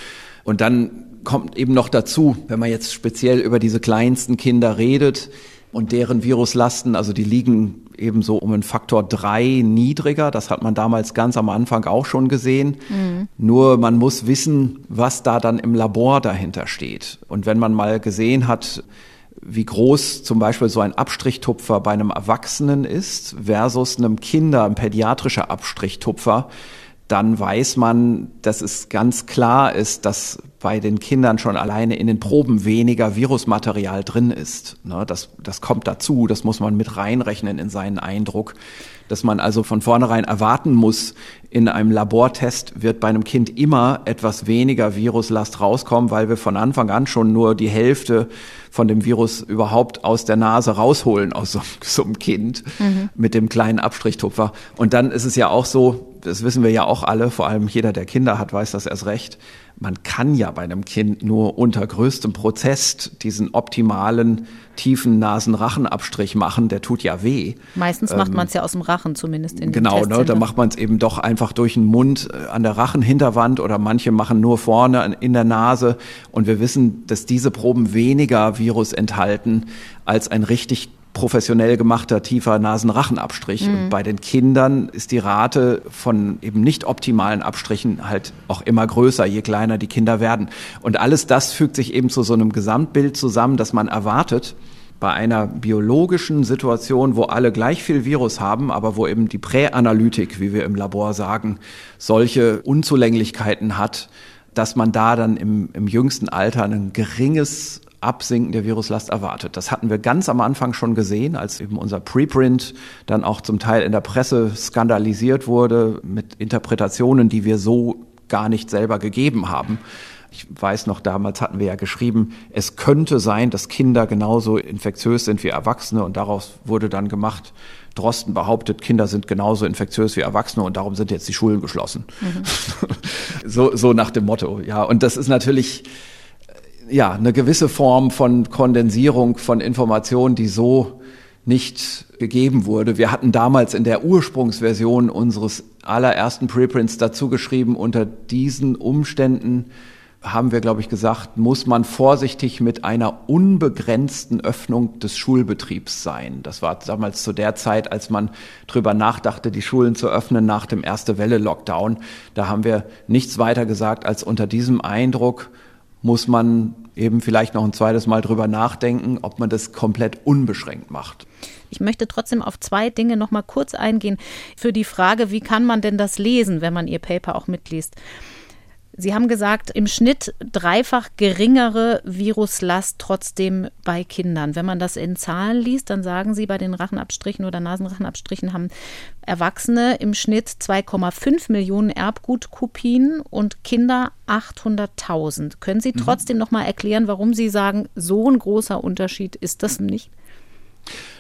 Und dann kommt eben noch dazu, wenn man jetzt speziell über diese kleinsten Kinder redet und deren Viruslasten, also die liegen eben so um einen Faktor drei niedriger. Das hat man damals ganz am Anfang auch schon gesehen. Mhm. Nur man muss wissen, was da dann im Labor dahinter steht. Und wenn man mal gesehen hat, wie groß zum Beispiel so ein Abstrichtupfer bei einem Erwachsenen ist versus einem Kinder, ein pädiatrischer Abstrichtupfer, dann weiß man, dass es ganz klar ist, dass bei den Kindern schon alleine in den Proben weniger Virusmaterial drin ist. Ne, das, das kommt dazu, das muss man mit reinrechnen in seinen Eindruck, dass man also von vornherein erwarten muss, in einem Labortest wird bei einem Kind immer etwas weniger Viruslast rauskommen, weil wir von Anfang an schon nur die Hälfte von dem Virus überhaupt aus der Nase rausholen aus so, so einem Kind mhm. mit dem kleinen Abstrichtupfer. Und dann ist es ja auch so, das wissen wir ja auch alle, vor allem jeder, der Kinder hat, weiß das erst recht. Man kann ja bei einem Kind nur unter größtem Protest diesen optimalen tiefen Nasenrachenabstrich machen, der tut ja weh.
Meistens macht ähm, man es ja aus dem Rachen zumindest in
Genau, ne, da macht man es eben doch einfach durch den Mund äh, an der Rachenhinterwand oder manche machen nur vorne in der Nase und wir wissen, dass diese Proben weniger Virus enthalten als ein richtig professionell gemachter tiefer Nasenrachenabstrich. Mhm. Und bei den Kindern ist die Rate von eben nicht optimalen Abstrichen halt auch immer größer, je kleiner die Kinder werden. Und alles das fügt sich eben zu so einem Gesamtbild zusammen, dass man erwartet, bei einer biologischen Situation, wo alle gleich viel Virus haben, aber wo eben die Präanalytik, wie wir im Labor sagen, solche Unzulänglichkeiten hat, dass man da dann im, im jüngsten Alter ein geringes Absinken der Viruslast erwartet. Das hatten wir ganz am Anfang schon gesehen, als eben unser Preprint dann auch zum Teil in der Presse skandalisiert wurde mit Interpretationen, die wir so gar nicht selber gegeben haben. Ich weiß noch, damals hatten wir ja geschrieben, es könnte sein, dass Kinder genauso infektiös sind wie Erwachsene und daraus wurde dann gemacht, Drosten behauptet, Kinder sind genauso infektiös wie Erwachsene und darum sind jetzt die Schulen geschlossen. Mhm. so, so nach dem Motto, ja. Und das ist natürlich, ja, eine gewisse Form von Kondensierung von Informationen, die so nicht gegeben wurde. Wir hatten damals in der Ursprungsversion unseres allerersten Preprints dazu geschrieben, unter diesen Umständen haben wir, glaube ich, gesagt, muss man vorsichtig mit einer unbegrenzten Öffnung des Schulbetriebs sein. Das war damals zu der Zeit, als man drüber nachdachte, die Schulen zu öffnen nach dem erste Welle Lockdown. Da haben wir nichts weiter gesagt, als unter diesem Eindruck muss man eben vielleicht noch ein zweites Mal drüber nachdenken, ob man das komplett unbeschränkt macht.
Ich möchte trotzdem auf zwei Dinge noch mal kurz eingehen. Für die Frage, wie kann man denn das lesen, wenn man Ihr Paper auch mitliest? Sie haben gesagt, im Schnitt dreifach geringere Viruslast trotzdem bei Kindern. Wenn man das in Zahlen liest, dann sagen Sie, bei den Rachenabstrichen oder Nasenrachenabstrichen haben Erwachsene im Schnitt 2,5 Millionen Erbgutkopien und Kinder 800.000. Können Sie mhm. trotzdem noch mal erklären, warum Sie sagen, so ein großer Unterschied ist das nicht?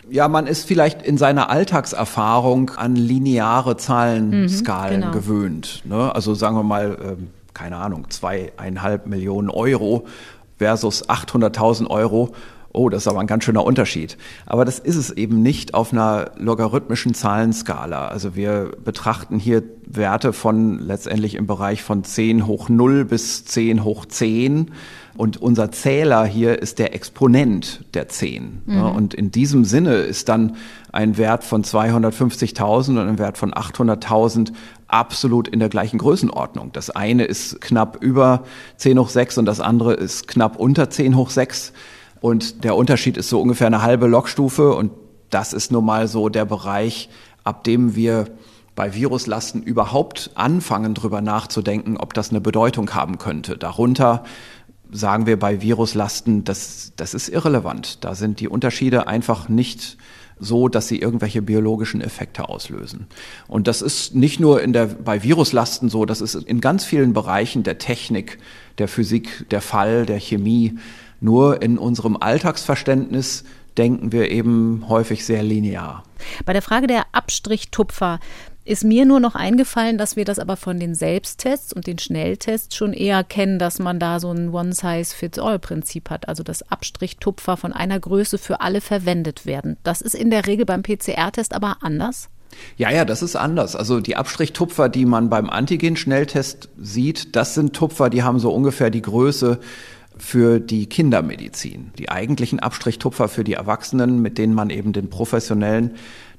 Ja, man ist vielleicht in seiner Alltagserfahrung an lineare Zahlenskalen mhm, genau. gewöhnt. Ne? Also sagen wir mal, ähm, keine Ahnung, zweieinhalb Millionen Euro versus 800.000 Euro. Oh, das ist aber ein ganz schöner Unterschied. Aber das ist es eben nicht auf einer logarithmischen Zahlenskala. Also wir betrachten hier Werte von letztendlich im Bereich von 10 hoch 0 bis 10 hoch 10. Und unser Zähler hier ist der Exponent der 10. Mhm. Und in diesem Sinne ist dann ein Wert von 250.000 und ein Wert von 800.000 absolut in der gleichen Größenordnung. Das eine ist knapp über 10 hoch 6 und das andere ist knapp unter 10 hoch 6. Und der Unterschied ist so ungefähr eine halbe Logstufe. Und das ist nun mal so der Bereich, ab dem wir bei Viruslasten überhaupt anfangen, drüber nachzudenken, ob das eine Bedeutung haben könnte. Darunter sagen wir bei Viruslasten, das, das ist irrelevant. Da sind die Unterschiede einfach nicht so, dass sie irgendwelche biologischen Effekte auslösen. Und das ist nicht nur in der, bei Viruslasten so, das ist in ganz vielen Bereichen der Technik, der Physik, der Fall, der Chemie. Nur in unserem Alltagsverständnis denken wir eben häufig sehr linear.
Bei der Frage der Abstrichtupfer ist mir nur noch eingefallen, dass wir das aber von den Selbsttests und den Schnelltests schon eher kennen, dass man da so ein One-Size-Fits-All-Prinzip hat, also dass Abstrichtupfer von einer Größe für alle verwendet werden. Das ist in der Regel beim PCR-Test aber anders.
Ja, ja, das ist anders. Also die Abstrichtupfer, die man beim Antigen-Schnelltest sieht, das sind Tupfer, die haben so ungefähr die Größe für die Kindermedizin. Die eigentlichen Abstrichtupfer für die Erwachsenen, mit denen man eben den professionellen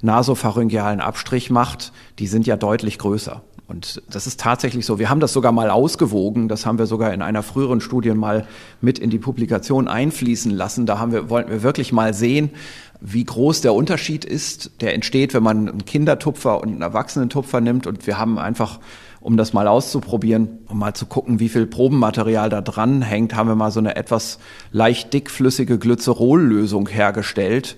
nasopharyngealen Abstrich macht, die sind ja deutlich größer. Und das ist tatsächlich so. Wir haben das sogar mal ausgewogen. Das haben wir sogar in einer früheren Studie mal mit in die Publikation einfließen lassen. Da haben wir, wollten wir wirklich mal sehen, wie groß der Unterschied ist, der entsteht, wenn man einen Kindertupfer und einen Erwachsenentupfer nimmt. Und wir haben einfach, um das mal auszuprobieren, um mal zu gucken, wie viel Probenmaterial da dran hängt, haben wir mal so eine etwas leicht dickflüssige Glycerollösung hergestellt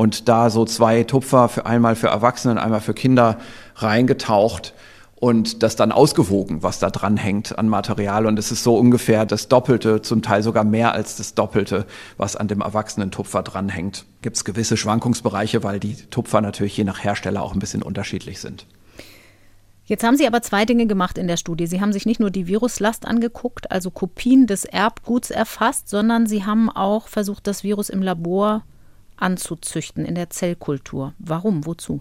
und da so zwei Tupfer für einmal für Erwachsene und einmal für Kinder reingetaucht und das dann ausgewogen, was da dran hängt an Material. Und es ist so ungefähr das Doppelte, zum Teil sogar mehr als das Doppelte, was an dem erwachsenen Tupfer dranhängt. Gibt es gewisse Schwankungsbereiche, weil die Tupfer natürlich je nach Hersteller auch ein bisschen unterschiedlich sind.
Jetzt haben Sie aber zwei Dinge gemacht in der Studie. Sie haben sich nicht nur die Viruslast angeguckt, also Kopien des Erbguts erfasst, sondern Sie haben auch versucht, das Virus im Labor anzuzüchten in der Zellkultur. Warum? Wozu?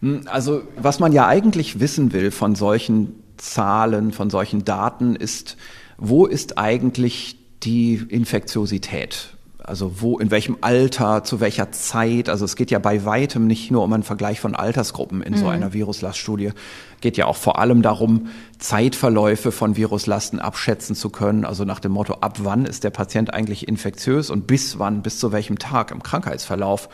Hm, also was man ja eigentlich wissen will von solchen Zahlen, von solchen Daten ist, wo ist eigentlich die Infektiosität? Also wo, in welchem Alter, zu welcher Zeit? Also es geht ja bei weitem nicht nur um einen Vergleich von Altersgruppen in mhm. so einer Viruslaststudie. Geht ja auch vor allem darum, Zeitverläufe von Viruslasten abschätzen zu können. Also nach dem Motto, ab wann ist der Patient eigentlich infektiös und bis wann, bis zu welchem Tag im Krankheitsverlauf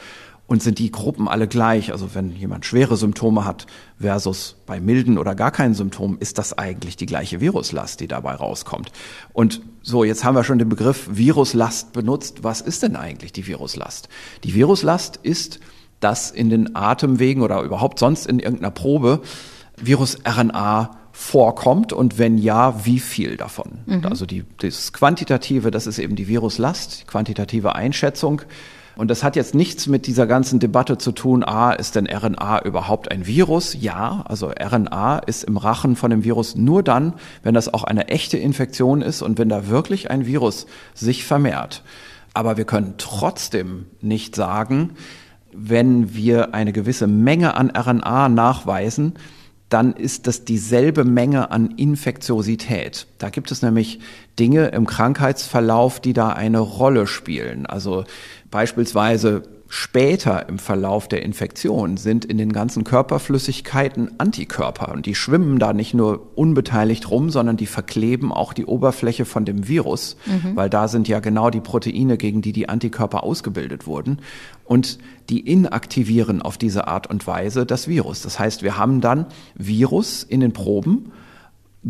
und sind die Gruppen alle gleich? Also wenn jemand schwere Symptome hat versus bei milden oder gar keinen Symptomen, ist das eigentlich die gleiche Viruslast, die dabei rauskommt. Und so, jetzt haben wir schon den Begriff Viruslast benutzt. Was ist denn eigentlich die Viruslast? Die Viruslast ist, dass in den Atemwegen oder überhaupt sonst in irgendeiner Probe Virus-RNA vorkommt und wenn ja, wie viel davon? Mhm. Also die, das Quantitative, das ist eben die Viruslast, die quantitative Einschätzung und das hat jetzt nichts mit dieser ganzen Debatte zu tun, ah, ist denn RNA überhaupt ein Virus? Ja, also RNA ist im Rachen von dem Virus nur dann, wenn das auch eine echte Infektion ist und wenn da wirklich ein Virus sich vermehrt. Aber wir können trotzdem nicht sagen, wenn wir eine gewisse Menge an RNA nachweisen, dann ist das dieselbe Menge an Infektiosität. Da gibt es nämlich Dinge im Krankheitsverlauf, die da eine Rolle spielen. Also beispielsweise später im Verlauf der Infektion sind in den ganzen Körperflüssigkeiten Antikörper und die schwimmen da nicht nur unbeteiligt rum, sondern die verkleben auch die Oberfläche von dem Virus, mhm. weil da sind ja genau die Proteine, gegen die die Antikörper ausgebildet wurden und die inaktivieren auf diese Art und Weise das Virus. Das heißt, wir haben dann Virus in den Proben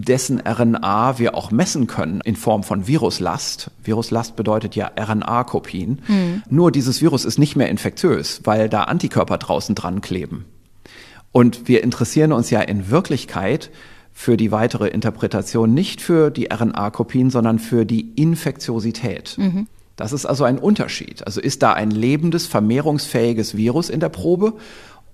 dessen RNA wir auch messen können in Form von Viruslast. Viruslast bedeutet ja RNA-Kopien. Mhm. Nur dieses Virus ist nicht mehr infektiös, weil da Antikörper draußen dran kleben. Und wir interessieren uns ja in Wirklichkeit für die weitere Interpretation nicht für die RNA-Kopien, sondern für die Infektiosität. Mhm. Das ist also ein Unterschied. Also ist da ein lebendes, vermehrungsfähiges Virus in der Probe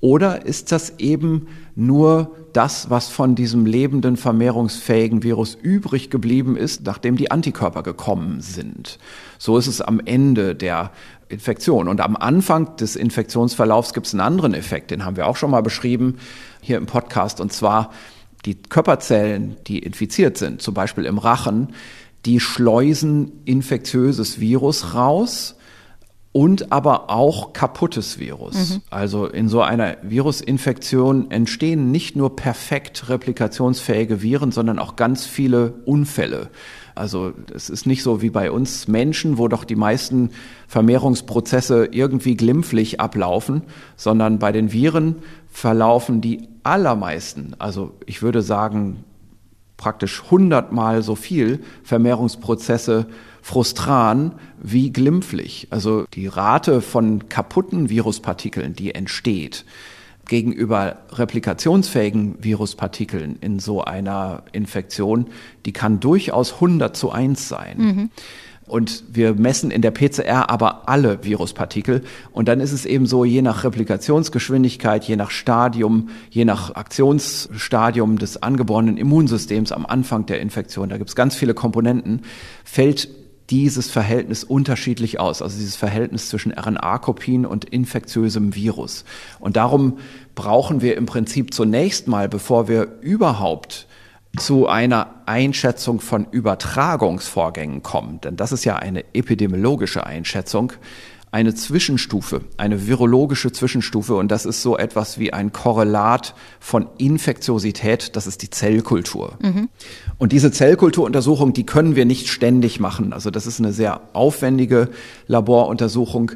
oder ist das eben nur das, was von diesem lebenden, vermehrungsfähigen Virus übrig geblieben ist, nachdem die Antikörper gekommen sind? So ist es am Ende der Infektion. Und am Anfang des Infektionsverlaufs gibt es einen anderen Effekt, den haben wir auch schon mal beschrieben hier im Podcast, und zwar die Körperzellen, die infiziert sind, zum Beispiel im Rachen, die schleusen infektiöses Virus raus und aber auch kaputtes Virus. Mhm. Also in so einer Virusinfektion entstehen nicht nur perfekt replikationsfähige Viren, sondern auch ganz viele Unfälle. Also es ist nicht so wie bei uns Menschen, wo doch die meisten Vermehrungsprozesse irgendwie glimpflich ablaufen, sondern bei den Viren verlaufen die allermeisten, also ich würde sagen praktisch hundertmal so viel Vermehrungsprozesse frustran wie glimpflich. Also die Rate von kaputten Viruspartikeln, die entsteht, gegenüber replikationsfähigen Viruspartikeln in so einer Infektion, die kann durchaus 100 zu 1 sein. Mhm. Und wir messen in der PCR aber alle Viruspartikel. Und dann ist es eben so, je nach Replikationsgeschwindigkeit, je nach Stadium, je nach Aktionsstadium des angeborenen Immunsystems am Anfang der Infektion, da gibt es ganz viele Komponenten, fällt dieses Verhältnis unterschiedlich aus, also dieses Verhältnis zwischen RNA-Kopien und infektiösem Virus. Und darum brauchen wir im Prinzip zunächst mal, bevor wir überhaupt zu einer Einschätzung von Übertragungsvorgängen kommen, denn das ist ja eine epidemiologische Einschätzung, eine Zwischenstufe, eine virologische Zwischenstufe und das ist so etwas wie ein Korrelat von Infektiosität, das ist die Zellkultur. Mhm. Und diese Zellkulturuntersuchung, die können wir nicht ständig machen. Also das ist eine sehr aufwendige Laboruntersuchung,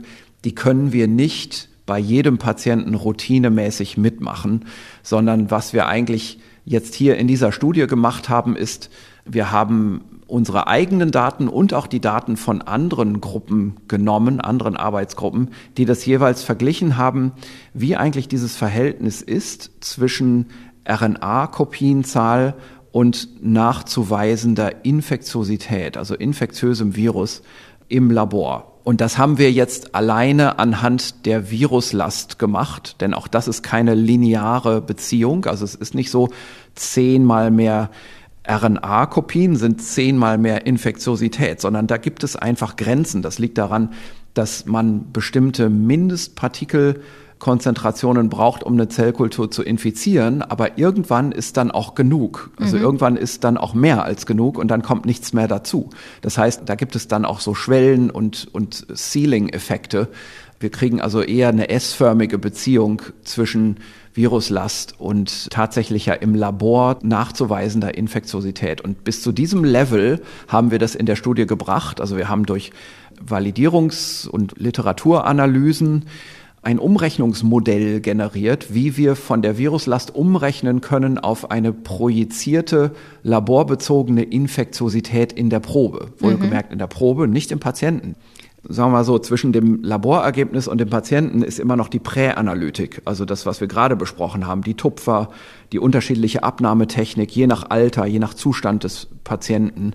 die können wir nicht bei jedem Patienten routinemäßig mitmachen, sondern was wir eigentlich jetzt hier in dieser Studie gemacht haben, ist, wir haben unsere eigenen Daten und auch die Daten von anderen Gruppen genommen, anderen Arbeitsgruppen, die das jeweils verglichen haben, wie eigentlich dieses Verhältnis ist zwischen RNA-Kopienzahl und nachzuweisender Infektiosität, also infektiösem Virus im Labor. Und das haben wir jetzt alleine anhand der Viruslast gemacht, denn auch das ist keine lineare Beziehung. Also es ist nicht so zehnmal mehr RNA-Kopien sind zehnmal mehr Infektiosität, sondern da gibt es einfach Grenzen. Das liegt daran, dass man bestimmte Mindestpartikelkonzentrationen braucht, um eine Zellkultur zu infizieren, aber irgendwann ist dann auch genug. Also mhm. irgendwann ist dann auch mehr als genug und dann kommt nichts mehr dazu. Das heißt, da gibt es dann auch so Schwellen und, und Ceiling-Effekte. Wir kriegen also eher eine S-förmige Beziehung zwischen Viruslast und tatsächlicher im Labor nachzuweisender Infektiosität. Und bis zu diesem Level haben wir das in der Studie gebracht. Also wir haben durch Validierungs- und Literaturanalysen ein Umrechnungsmodell generiert, wie wir von der Viruslast umrechnen können auf eine projizierte laborbezogene Infektiosität in der Probe. Wohlgemerkt in der Probe, nicht im Patienten sagen wir mal so, zwischen dem Laborergebnis und dem Patienten ist immer noch die Präanalytik, also das, was wir gerade besprochen haben, die Tupfer, die unterschiedliche Abnahmetechnik, je nach Alter, je nach Zustand des Patienten,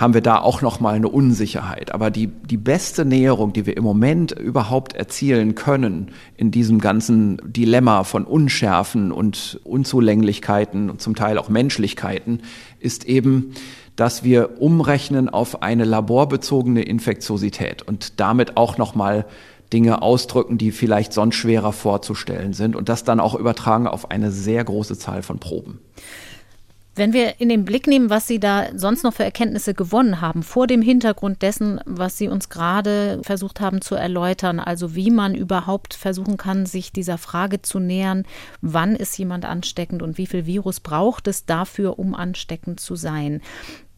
haben wir da auch noch mal eine Unsicherheit. Aber die, die beste Näherung, die wir im Moment überhaupt erzielen können in diesem ganzen Dilemma von Unschärfen und Unzulänglichkeiten und zum Teil auch Menschlichkeiten, ist eben dass wir umrechnen auf eine laborbezogene Infektiosität und damit auch nochmal Dinge ausdrücken, die vielleicht sonst schwerer vorzustellen sind und das dann auch übertragen auf eine sehr große Zahl von Proben.
Wenn wir in den Blick nehmen, was Sie da sonst noch für Erkenntnisse gewonnen haben, vor dem Hintergrund dessen, was Sie uns gerade versucht haben zu erläutern, also wie man überhaupt versuchen kann, sich dieser Frage zu nähern, wann ist jemand ansteckend und wie viel Virus braucht es dafür, um ansteckend zu sein.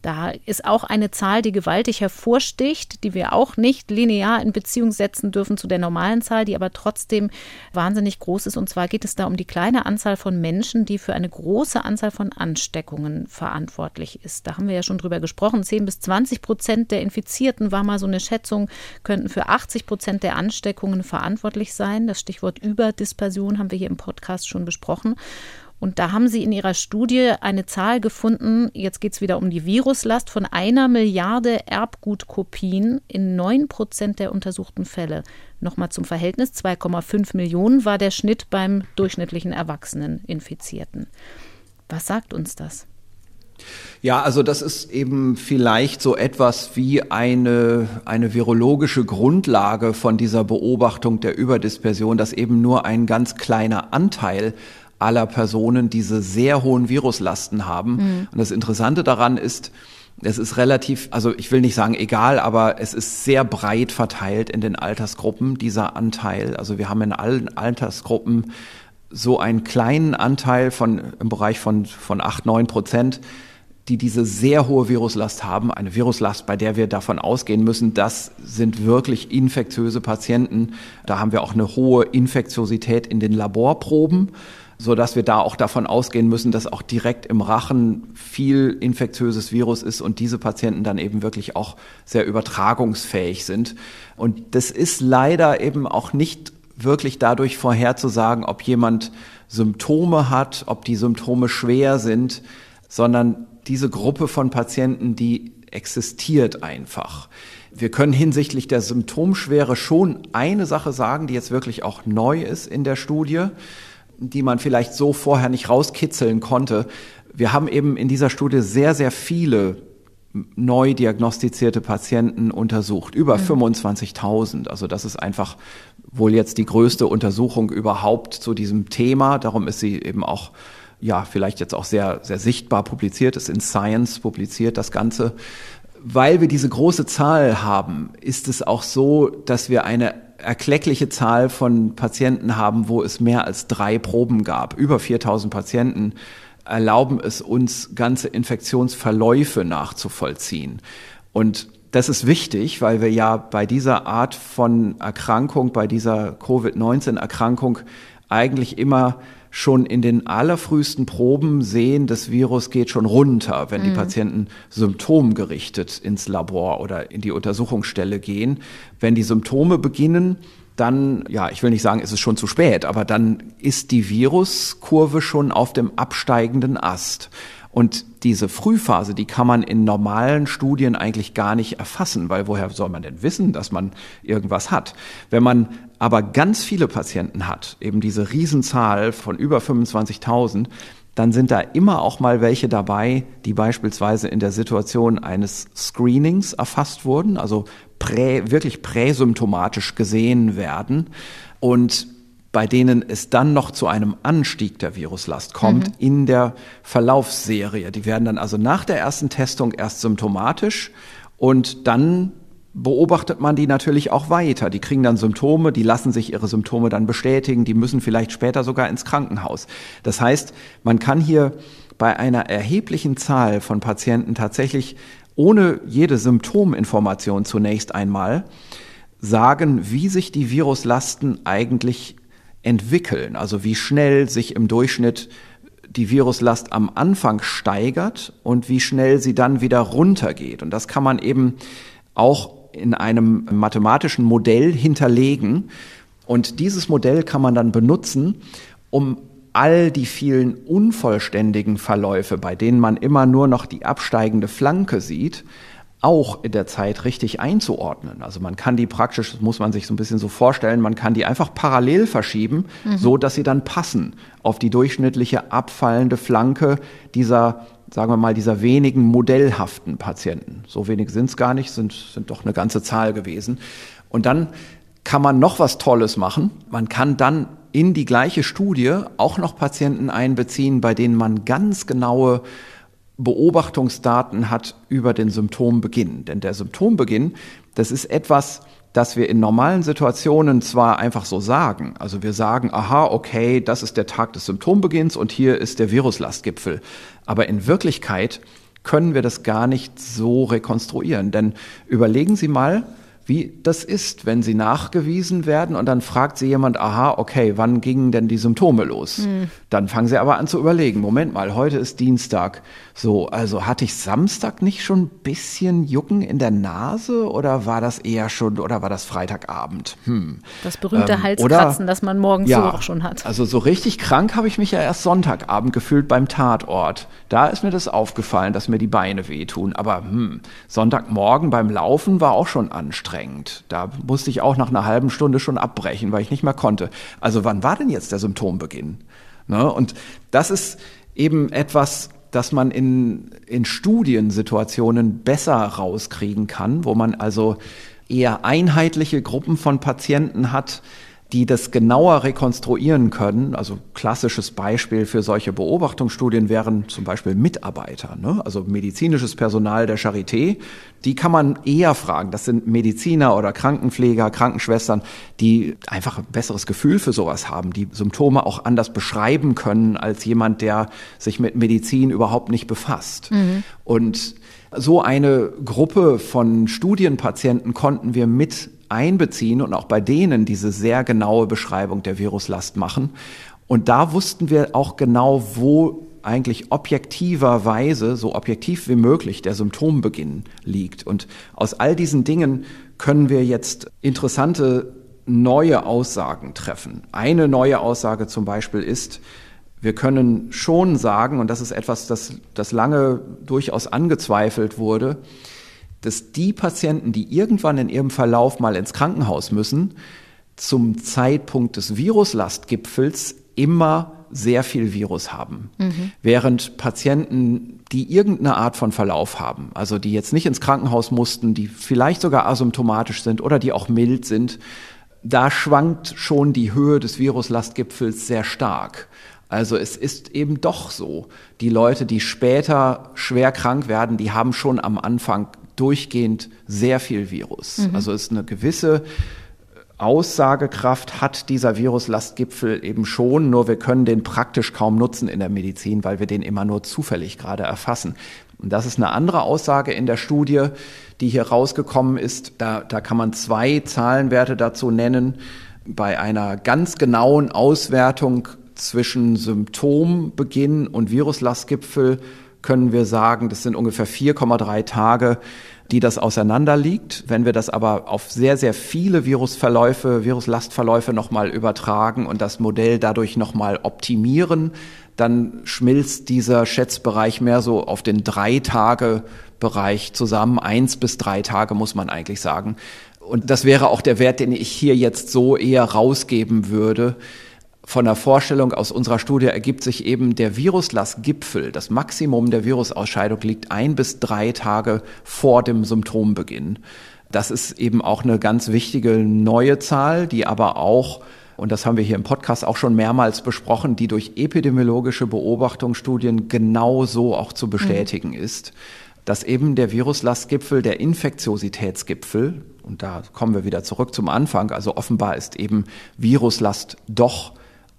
Da ist auch eine Zahl, die gewaltig hervorsticht, die wir auch nicht linear in Beziehung setzen dürfen zu der normalen Zahl, die aber trotzdem wahnsinnig groß ist. Und zwar geht es da um die kleine Anzahl von Menschen, die für eine große Anzahl von Ansteckungen verantwortlich ist. Da haben wir ja schon drüber gesprochen. 10 bis 20 Prozent der Infizierten war mal so eine Schätzung, könnten für 80 Prozent der Ansteckungen verantwortlich sein. Das Stichwort Überdispersion haben wir hier im Podcast schon besprochen. Und da haben sie in ihrer Studie eine Zahl gefunden, jetzt geht es wieder um die Viruslast, von einer Milliarde Erbgutkopien in 9 Prozent der untersuchten Fälle. Nochmal zum Verhältnis, 2,5 Millionen war der Schnitt beim durchschnittlichen Erwachsenen Infizierten. Was sagt uns das?
Ja, also das ist eben vielleicht so etwas wie eine, eine virologische Grundlage von dieser Beobachtung der Überdispersion, dass eben nur ein ganz kleiner Anteil aller Personen diese sehr hohen Viruslasten haben. Mhm. Und das Interessante daran ist, es ist relativ, also ich will nicht sagen egal, aber es ist sehr breit verteilt in den Altersgruppen, dieser Anteil. Also wir haben in allen Altersgruppen so einen kleinen Anteil von, im Bereich von, von acht neun Prozent, die diese sehr hohe Viruslast haben. Eine Viruslast, bei der wir davon ausgehen müssen, das sind wirklich infektiöse Patienten. Da haben wir auch eine hohe Infektiosität in den Laborproben. So dass wir da auch davon ausgehen müssen, dass auch direkt im Rachen viel infektiöses Virus ist und diese Patienten dann eben wirklich auch sehr übertragungsfähig sind. Und das ist leider eben auch nicht wirklich dadurch vorherzusagen, ob jemand Symptome hat, ob die Symptome schwer sind, sondern diese Gruppe von Patienten, die existiert einfach. Wir können hinsichtlich der Symptomschwere schon eine Sache sagen, die jetzt wirklich auch neu ist in der Studie, die man vielleicht so vorher nicht rauskitzeln konnte. Wir haben eben in dieser Studie sehr, sehr viele neu diagnostizierte Patienten untersucht, über mhm. 25.000. Also das ist einfach wohl jetzt die größte Untersuchung überhaupt zu diesem Thema. Darum ist sie eben auch ja, vielleicht jetzt auch sehr, sehr sichtbar publiziert, ist in Science publiziert, das Ganze weil wir diese große Zahl haben, ist es auch so, dass wir eine erkleckliche Zahl von Patienten haben, wo es mehr als drei Proben gab. Über 4000 Patienten erlauben es uns, ganze Infektionsverläufe nachzuvollziehen. Und das ist wichtig, weil wir ja bei dieser Art von Erkrankung, bei dieser Covid-19-Erkrankung eigentlich immer schon in den allerfrühesten Proben sehen, das Virus geht schon runter, wenn mhm. die Patienten symptomgerichtet ins Labor oder in die Untersuchungsstelle gehen. Wenn die Symptome beginnen, dann, ja, ich will nicht sagen, ist es schon zu spät, aber dann ist die Viruskurve schon auf dem absteigenden Ast. Und diese Frühphase, die kann man in normalen Studien eigentlich gar nicht erfassen, weil woher soll man denn wissen, dass man irgendwas hat? Wenn man aber ganz viele Patienten hat, eben diese Riesenzahl von über 25.000, dann sind da immer auch mal welche dabei, die beispielsweise in der Situation eines Screenings erfasst wurden, also prä, wirklich präsymptomatisch gesehen werden. Und bei denen es dann noch zu einem Anstieg der Viruslast kommt mhm. in der Verlaufsserie. Die werden dann also nach der ersten Testung erst symptomatisch und dann beobachtet man die natürlich auch weiter. Die kriegen dann Symptome, die lassen sich ihre Symptome dann bestätigen, die müssen vielleicht später sogar ins Krankenhaus. Das heißt, man kann hier bei einer erheblichen Zahl von Patienten tatsächlich ohne jede Symptominformation zunächst einmal sagen, wie sich die Viruslasten eigentlich entwickeln, also wie schnell sich im Durchschnitt die Viruslast am Anfang steigert und wie schnell sie dann wieder runtergeht. Und das kann man eben auch in einem mathematischen Modell hinterlegen. Und dieses Modell kann man dann benutzen, um all die vielen unvollständigen Verläufe, bei denen man immer nur noch die absteigende Flanke sieht, auch in der Zeit richtig einzuordnen. Also man kann die praktisch, das muss man sich so ein bisschen so vorstellen, man kann die einfach parallel verschieben, mhm. so dass sie dann passen auf die durchschnittliche abfallende Flanke dieser, sagen wir mal, dieser wenigen modellhaften Patienten. So wenig sind es gar nicht, sind, sind doch eine ganze Zahl gewesen. Und dann kann man noch was Tolles machen. Man kann dann in die gleiche Studie auch noch Patienten einbeziehen, bei denen man ganz genaue Beobachtungsdaten hat über den Symptombeginn. Denn der Symptombeginn, das ist etwas, das wir in normalen Situationen zwar einfach so sagen, also wir sagen, aha, okay, das ist der Tag des Symptombeginns und hier ist der Viruslastgipfel. Aber in Wirklichkeit können wir das gar nicht so rekonstruieren. Denn überlegen Sie mal, wie das ist, wenn sie nachgewiesen werden und dann fragt sie jemand, aha, okay, wann gingen denn die Symptome los? Mhm. Dann fangen sie aber an zu überlegen, Moment mal, heute ist Dienstag. So, also hatte ich Samstag nicht schon ein bisschen Jucken in der Nase oder war das eher schon, oder war das Freitagabend?
Hm. Das berühmte ähm, Halskratzen, oder, das man morgens ja, so auch schon hat.
Also so richtig krank habe ich mich ja erst Sonntagabend gefühlt beim Tatort. Da ist mir das aufgefallen, dass mir die Beine wehtun. Aber hm, Sonntagmorgen beim Laufen war auch schon anstrengend. Da musste ich auch nach einer halben Stunde schon abbrechen, weil ich nicht mehr konnte. Also wann war denn jetzt der Symptombeginn? Ne? Und das ist eben etwas, das man in, in Studiensituationen besser rauskriegen kann, wo man also eher einheitliche Gruppen von Patienten hat, die das genauer rekonstruieren können. Also klassisches Beispiel für solche Beobachtungsstudien wären zum Beispiel Mitarbeiter, ne? also medizinisches Personal der Charité. Die kann man eher fragen. Das sind Mediziner oder Krankenpfleger, Krankenschwestern, die einfach ein besseres Gefühl für sowas haben, die Symptome auch anders beschreiben können als jemand, der sich mit Medizin überhaupt nicht befasst. Mhm. Und so eine Gruppe von Studienpatienten konnten wir mit einbeziehen und auch bei denen diese sehr genaue Beschreibung der Viruslast machen. Und da wussten wir auch genau, wo eigentlich objektiverweise, so objektiv wie möglich, der Symptombeginn liegt. Und aus all diesen Dingen können wir jetzt interessante neue Aussagen treffen. Eine neue Aussage zum Beispiel ist, wir können schon sagen, und das ist etwas, das, das lange durchaus angezweifelt wurde, dass die Patienten, die irgendwann in ihrem Verlauf mal ins Krankenhaus müssen, zum Zeitpunkt des Viruslastgipfels immer sehr viel Virus haben. Mhm. Während Patienten, die irgendeine Art von Verlauf haben, also die jetzt nicht ins Krankenhaus mussten, die vielleicht sogar asymptomatisch sind oder die auch mild sind, da schwankt schon die Höhe des Viruslastgipfels sehr stark. Also es ist eben doch so, die Leute, die später schwer krank werden, die haben schon am Anfang durchgehend sehr viel Virus. Mhm. Also ist eine gewisse Aussagekraft hat dieser Viruslastgipfel eben schon, nur wir können den praktisch kaum nutzen in der Medizin, weil wir den immer nur zufällig gerade erfassen. Und das ist eine andere Aussage in der Studie, die hier rausgekommen ist. Da, da kann man zwei Zahlenwerte dazu nennen. Bei einer ganz genauen Auswertung zwischen Symptombeginn und Viruslastgipfel können wir sagen, das sind ungefähr 4,3 Tage, die das auseinanderliegt. Wenn wir das aber auf sehr, sehr viele Virusverläufe, Viruslastverläufe nochmal übertragen und das Modell dadurch nochmal optimieren, dann schmilzt dieser Schätzbereich mehr so auf den drei Tage Bereich zusammen. Eins bis drei Tage muss man eigentlich sagen. Und das wäre auch der Wert, den ich hier jetzt so eher rausgeben würde von der Vorstellung aus unserer Studie ergibt sich eben der Viruslastgipfel, das Maximum der Virusausscheidung liegt ein bis drei Tage vor dem Symptombeginn. Das ist eben auch eine ganz wichtige neue Zahl, die aber auch und das haben wir hier im Podcast auch schon mehrmals besprochen, die durch epidemiologische Beobachtungsstudien genau so auch zu bestätigen mhm. ist, dass eben der Viruslastgipfel, der Infektiositätsgipfel, und da kommen wir wieder zurück zum Anfang, also offenbar ist eben Viruslast doch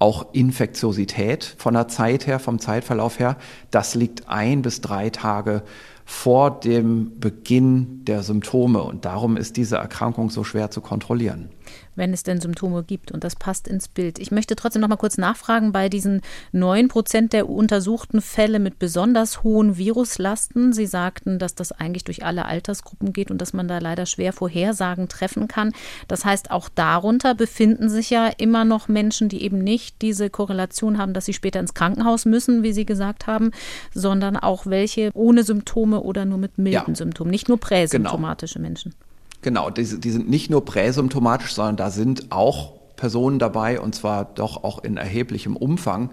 auch Infektiosität von der Zeit her, vom Zeitverlauf her, das liegt ein bis drei Tage vor dem Beginn der Symptome. Und darum ist diese Erkrankung so schwer zu kontrollieren
wenn es denn Symptome gibt. Und das passt ins Bild. Ich möchte trotzdem noch mal kurz nachfragen bei diesen 9 Prozent der untersuchten Fälle mit besonders hohen Viruslasten. Sie sagten, dass das eigentlich durch alle Altersgruppen geht und dass man da leider schwer Vorhersagen treffen kann. Das heißt, auch darunter befinden sich ja immer noch Menschen, die eben nicht diese Korrelation haben, dass sie später ins Krankenhaus müssen, wie Sie gesagt haben, sondern auch welche ohne Symptome oder nur mit milden ja. Symptomen, nicht nur präsymptomatische genau. Menschen.
Genau, die, die sind nicht nur präsymptomatisch, sondern da sind auch Personen dabei, und zwar doch auch in erheblichem Umfang,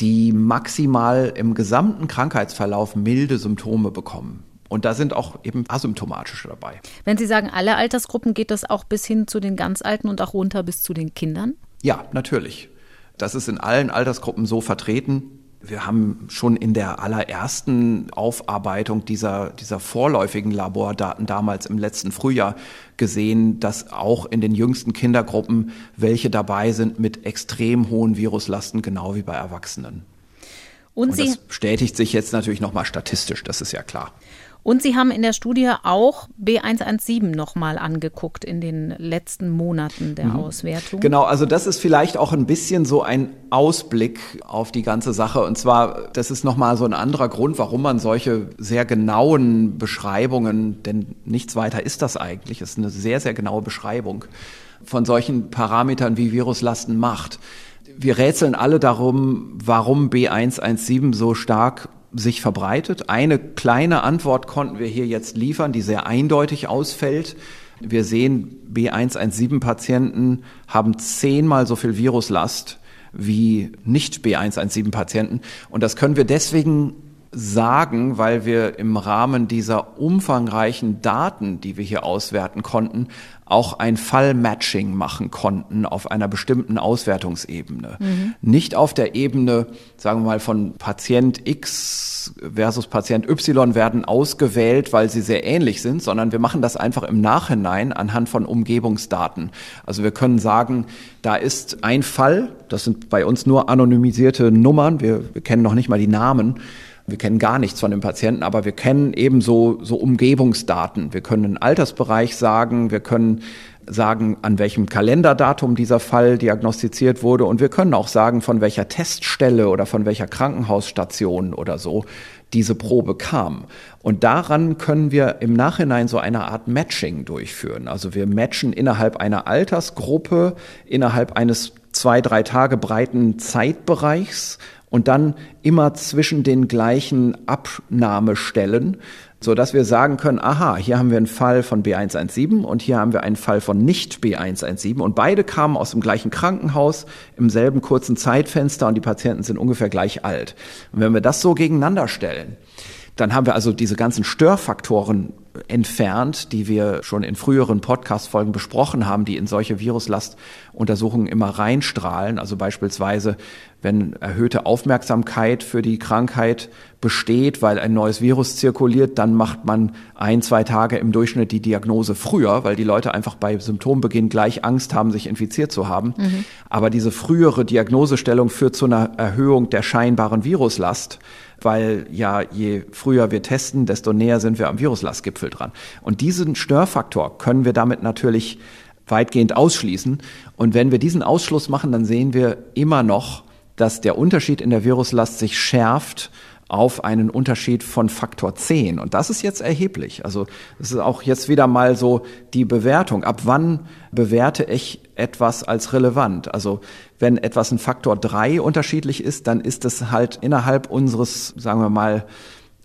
die maximal im gesamten Krankheitsverlauf milde Symptome bekommen. Und da sind auch eben asymptomatische dabei.
Wenn Sie sagen, alle Altersgruppen, geht das auch bis hin zu den ganz Alten und auch runter bis zu den Kindern?
Ja, natürlich. Das ist in allen Altersgruppen so vertreten. Wir haben schon in der allerersten Aufarbeitung dieser, dieser vorläufigen Labordaten damals im letzten Frühjahr gesehen, dass auch in den jüngsten Kindergruppen welche dabei sind mit extrem hohen Viruslasten, genau wie bei Erwachsenen. Und, Und das bestätigt sich jetzt natürlich nochmal statistisch, das ist ja klar.
Und Sie haben in der Studie auch B117 nochmal angeguckt in den letzten Monaten der mhm. Auswertung.
Genau, also das ist vielleicht auch ein bisschen so ein Ausblick auf die ganze Sache. Und zwar, das ist nochmal so ein anderer Grund, warum man solche sehr genauen Beschreibungen, denn nichts weiter ist das eigentlich, es ist eine sehr, sehr genaue Beschreibung von solchen Parametern wie Viruslasten macht. Wir rätseln alle darum, warum B117 so stark sich verbreitet. Eine kleine Antwort konnten wir hier jetzt liefern, die sehr eindeutig ausfällt. Wir sehen, B117-Patienten haben zehnmal so viel Viruslast wie nicht B117-Patienten. Und das können wir deswegen sagen, weil wir im Rahmen dieser umfangreichen Daten, die wir hier auswerten konnten, auch ein Fallmatching machen konnten auf einer bestimmten Auswertungsebene. Mhm. Nicht auf der Ebene, sagen wir mal, von Patient X versus Patient Y werden ausgewählt, weil sie sehr ähnlich sind, sondern wir machen das einfach im Nachhinein anhand von Umgebungsdaten. Also wir können sagen, da ist ein Fall, das sind bei uns nur anonymisierte Nummern, wir, wir kennen noch nicht mal die Namen, wir kennen gar nichts von dem Patienten, aber wir kennen ebenso so Umgebungsdaten. Wir können einen Altersbereich sagen, wir können sagen, an welchem Kalenderdatum dieser Fall diagnostiziert wurde und wir können auch sagen, von welcher Teststelle oder von welcher Krankenhausstation oder so diese Probe kam. Und daran können wir im Nachhinein so eine Art Matching durchführen. Also wir matchen innerhalb einer Altersgruppe, innerhalb eines zwei, drei Tage breiten Zeitbereichs und dann immer zwischen den gleichen Abnahmestellen, so dass wir sagen können, aha, hier haben wir einen Fall von B117 und hier haben wir einen Fall von nicht B117 und beide kamen aus dem gleichen Krankenhaus im selben kurzen Zeitfenster und die Patienten sind ungefähr gleich alt. Und wenn wir das so gegeneinander stellen, dann haben wir also diese ganzen Störfaktoren entfernt, die wir schon in früheren Podcast-Folgen besprochen haben, die in solche Viruslastuntersuchungen immer reinstrahlen. Also beispielsweise, wenn erhöhte Aufmerksamkeit für die Krankheit besteht, weil ein neues Virus zirkuliert, dann macht man ein, zwei Tage im Durchschnitt die Diagnose früher, weil die Leute einfach bei Symptombeginn gleich Angst haben, sich infiziert zu haben. Mhm. Aber diese frühere Diagnosestellung führt zu einer Erhöhung der scheinbaren Viruslast weil ja je früher wir testen, desto näher sind wir am Viruslastgipfel dran. Und diesen Störfaktor können wir damit natürlich weitgehend ausschließen. Und wenn wir diesen Ausschluss machen, dann sehen wir immer noch, dass der Unterschied in der Viruslast sich schärft auf einen Unterschied von Faktor 10. Und das ist jetzt erheblich. Also das ist auch jetzt wieder mal so die Bewertung. Ab wann bewerte ich etwas als relevant? Also wenn etwas ein Faktor 3 unterschiedlich ist, dann ist es halt innerhalb unseres, sagen wir mal,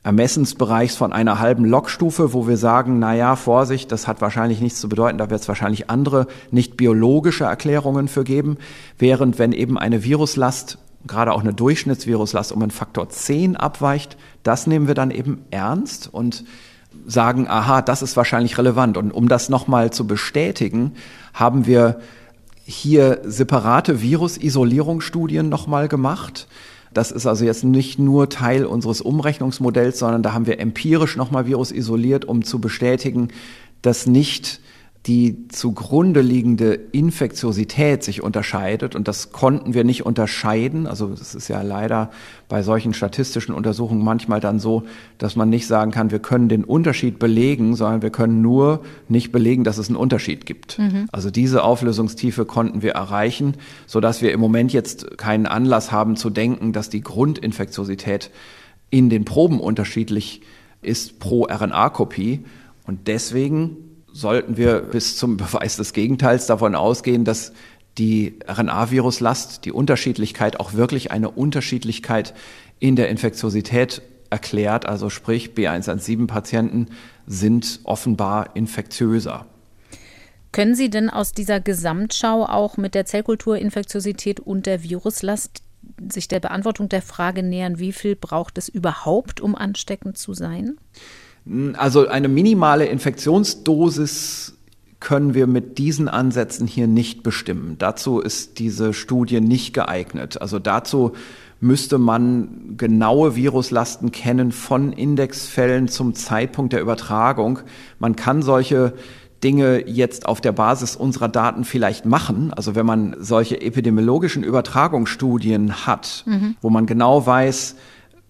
Ermessensbereichs von einer halben Lokstufe, wo wir sagen, na ja, Vorsicht, das hat wahrscheinlich nichts zu bedeuten, da wird es wahrscheinlich andere nicht biologische Erklärungen für geben, während wenn eben eine Viruslast gerade auch eine Durchschnittsviruslast um einen Faktor 10 abweicht, das nehmen wir dann eben ernst und sagen, aha, das ist wahrscheinlich relevant. Und um das nochmal zu bestätigen, haben wir hier separate Virusisolierungsstudien nochmal gemacht. Das ist also jetzt nicht nur Teil unseres Umrechnungsmodells, sondern da haben wir empirisch nochmal Virus isoliert, um zu bestätigen, dass nicht die zugrunde liegende Infektiosität sich unterscheidet. Und das konnten wir nicht unterscheiden. Also es ist ja leider bei solchen statistischen Untersuchungen manchmal dann so, dass man nicht sagen kann, wir können den Unterschied belegen, sondern wir können nur nicht belegen, dass es einen Unterschied gibt. Mhm. Also diese Auflösungstiefe konnten wir erreichen, sodass wir im Moment jetzt keinen Anlass haben zu denken, dass die Grundinfektiosität in den Proben unterschiedlich ist pro RNA-Kopie. Und deswegen sollten wir bis zum Beweis des Gegenteils davon ausgehen, dass die RNA-Viruslast, die Unterschiedlichkeit auch wirklich eine Unterschiedlichkeit in der Infektiosität erklärt. Also sprich, B117-Patienten sind offenbar infektiöser.
Können Sie denn aus dieser Gesamtschau auch mit der Zellkulturinfektiosität und der Viruslast sich der Beantwortung der Frage nähern, wie viel braucht es überhaupt, um ansteckend zu sein?
Also eine minimale Infektionsdosis können wir mit diesen Ansätzen hier nicht bestimmen. Dazu ist diese Studie nicht geeignet. Also dazu müsste man genaue Viruslasten kennen von Indexfällen zum Zeitpunkt der Übertragung. Man kann solche Dinge jetzt auf der Basis unserer Daten vielleicht machen. Also wenn man solche epidemiologischen Übertragungsstudien hat, mhm. wo man genau weiß,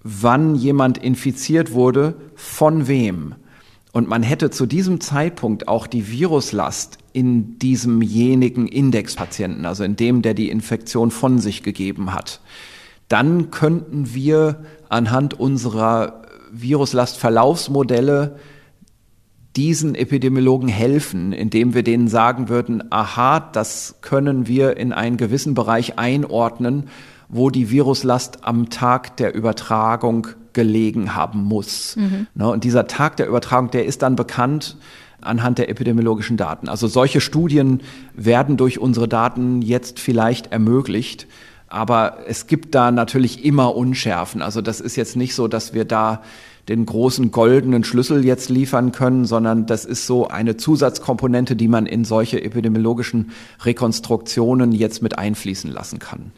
wann jemand infiziert wurde, von wem. Und man hätte zu diesem Zeitpunkt auch die Viruslast in diesemjenigen Indexpatienten, also in dem, der die Infektion von sich gegeben hat. Dann könnten wir anhand unserer Viruslastverlaufsmodelle diesen Epidemiologen helfen, indem wir denen sagen würden, aha, das können wir in einen gewissen Bereich einordnen wo die Viruslast am Tag der Übertragung gelegen haben muss. Mhm. Ne, und dieser Tag der Übertragung, der ist dann bekannt anhand der epidemiologischen Daten. Also solche Studien werden durch unsere Daten jetzt vielleicht ermöglicht. Aber es gibt da natürlich immer Unschärfen. Also das ist jetzt nicht so, dass wir da den großen goldenen Schlüssel jetzt liefern können, sondern das ist so eine Zusatzkomponente, die man in solche epidemiologischen Rekonstruktionen jetzt mit einfließen lassen kann.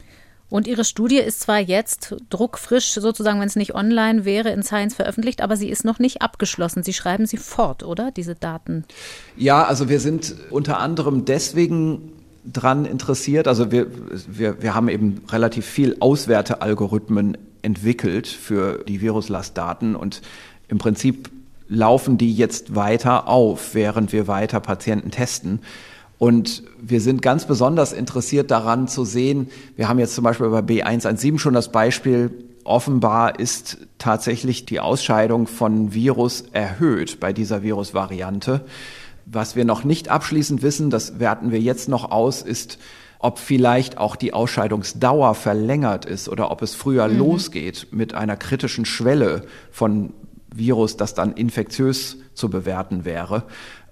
Und Ihre Studie ist zwar jetzt druckfrisch, sozusagen, wenn es nicht online wäre, in Science veröffentlicht, aber sie ist noch nicht abgeschlossen. Sie schreiben sie fort, oder? Diese Daten.
Ja, also wir sind unter anderem deswegen dran interessiert. Also wir, wir, wir haben eben relativ viel Auswertealgorithmen entwickelt für die Viruslastdaten und im Prinzip laufen die jetzt weiter auf, während wir weiter Patienten testen. Und wir sind ganz besonders interessiert daran zu sehen, wir haben jetzt zum Beispiel bei B117 schon das Beispiel, offenbar ist tatsächlich die Ausscheidung von Virus erhöht bei dieser Virusvariante. Was wir noch nicht abschließend wissen, das werten wir jetzt noch aus, ist, ob vielleicht auch die Ausscheidungsdauer verlängert ist oder ob es früher mhm. losgeht mit einer kritischen Schwelle von Virus, das dann infektiös zu bewerten wäre.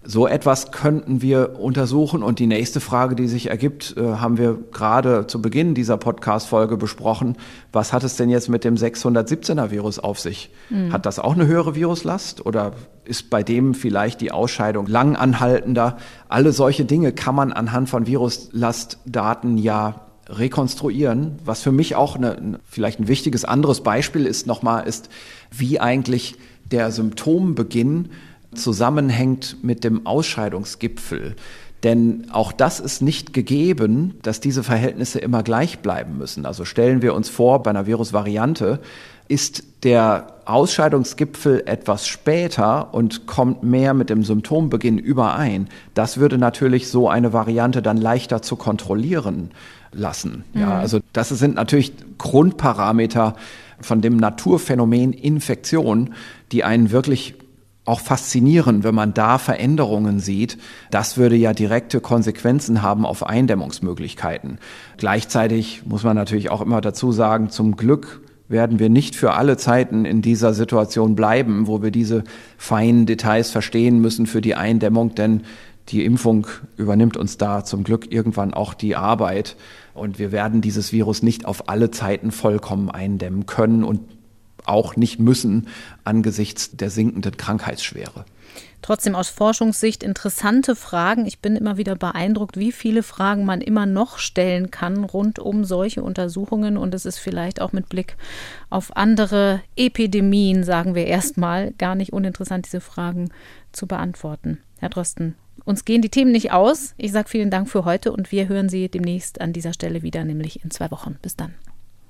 So etwas könnten wir untersuchen. Und die nächste Frage, die sich ergibt, äh, haben wir gerade zu Beginn dieser Podcast-Folge besprochen. Was hat es denn jetzt mit dem 617er Virus auf sich? Mhm. Hat das auch eine höhere Viruslast oder ist bei dem vielleicht die Ausscheidung lang anhaltender? Alle solche Dinge kann man anhand von Viruslastdaten ja rekonstruieren. Was für mich auch eine, vielleicht ein wichtiges anderes Beispiel ist nochmal, ist, wie eigentlich der Symptombeginn zusammenhängt mit dem Ausscheidungsgipfel. Denn auch das ist nicht gegeben, dass diese Verhältnisse immer gleich bleiben müssen. Also stellen wir uns vor, bei einer Virusvariante ist der Ausscheidungsgipfel etwas später und kommt mehr mit dem Symptombeginn überein. Das würde natürlich so eine Variante dann leichter zu kontrollieren lassen. Mhm. Ja, also das sind natürlich Grundparameter von dem Naturphänomen Infektion, die einen wirklich auch faszinierend, wenn man da Veränderungen sieht. Das würde ja direkte Konsequenzen haben auf Eindämmungsmöglichkeiten. Gleichzeitig muss man natürlich auch immer dazu sagen, zum Glück werden wir nicht für alle Zeiten in dieser Situation bleiben, wo wir diese feinen Details verstehen müssen für die Eindämmung, denn die Impfung übernimmt uns da zum Glück irgendwann auch die Arbeit und wir werden dieses Virus nicht auf alle Zeiten vollkommen eindämmen können und auch nicht müssen angesichts der sinkenden Krankheitsschwere.
Trotzdem aus Forschungssicht interessante Fragen. Ich bin immer wieder beeindruckt, wie viele Fragen man immer noch stellen kann rund um solche Untersuchungen. Und es ist vielleicht auch mit Blick auf andere Epidemien, sagen wir erstmal, gar nicht uninteressant, diese Fragen zu beantworten. Herr Drosten, uns gehen die Themen nicht aus. Ich sage vielen Dank für heute und wir hören Sie demnächst an dieser Stelle wieder, nämlich in zwei Wochen. Bis dann.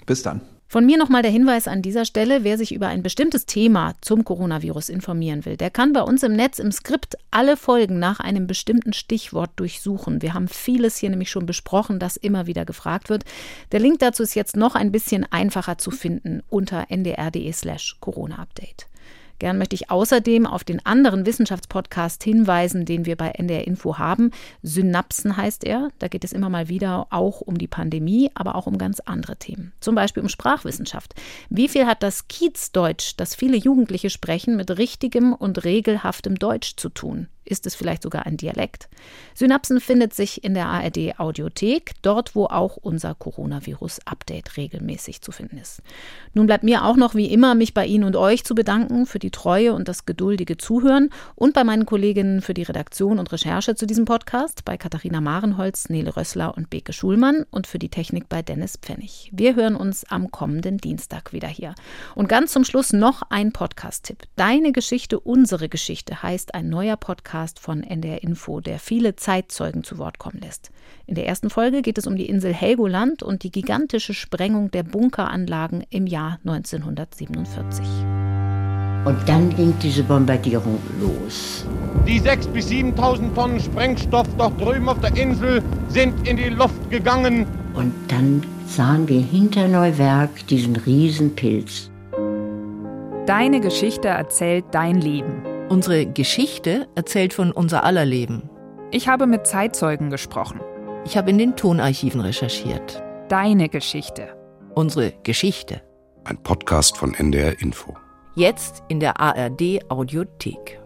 Bis dann.
Von mir nochmal der Hinweis an dieser Stelle, wer sich über ein bestimmtes Thema zum Coronavirus informieren will, der kann bei uns im Netz im Skript alle Folgen nach einem bestimmten Stichwort durchsuchen. Wir haben vieles hier nämlich schon besprochen, das immer wieder gefragt wird. Der Link dazu ist jetzt noch ein bisschen einfacher zu finden unter ndr.de slash Corona-Update. Gern möchte ich außerdem auf den anderen Wissenschaftspodcast hinweisen, den wir bei NDR Info haben. Synapsen heißt er. Da geht es immer mal wieder auch um die Pandemie, aber auch um ganz andere Themen. Zum Beispiel um Sprachwissenschaft. Wie viel hat das Kiezdeutsch, das viele Jugendliche sprechen, mit richtigem und regelhaftem Deutsch zu tun? Ist es vielleicht sogar ein Dialekt? Synapsen findet sich in der ARD Audiothek, dort wo auch unser Coronavirus-Update regelmäßig zu finden ist. Nun bleibt mir auch noch wie immer, mich bei Ihnen und euch zu bedanken für die Treue und das geduldige Zuhören und bei meinen Kolleginnen für die Redaktion und Recherche zu diesem Podcast, bei Katharina Marenholz, Nele Rössler und Beke Schulmann und für die Technik bei Dennis Pfennig. Wir hören uns am kommenden Dienstag wieder hier. Und ganz zum Schluss noch ein Podcast-Tipp. Deine Geschichte, unsere Geschichte heißt ein neuer Podcast Podcast von NDR Info, der viele Zeitzeugen zu Wort kommen lässt. In der ersten Folge geht es um die Insel Helgoland und die gigantische Sprengung der Bunkeranlagen im Jahr 1947.
Und dann ging diese Bombardierung los.
Die 6.000 bis 7.000 Tonnen Sprengstoff dort drüben auf der Insel sind in die Luft gegangen.
Und dann sahen wir hinter Neuwerk diesen Riesenpilz.
Deine Geschichte erzählt dein Leben.
Unsere Geschichte erzählt von unser aller Leben.
Ich habe mit Zeitzeugen gesprochen.
Ich habe in den Tonarchiven recherchiert.
Deine Geschichte.
Unsere Geschichte.
Ein Podcast von NDR Info.
Jetzt in der ARD Audiothek.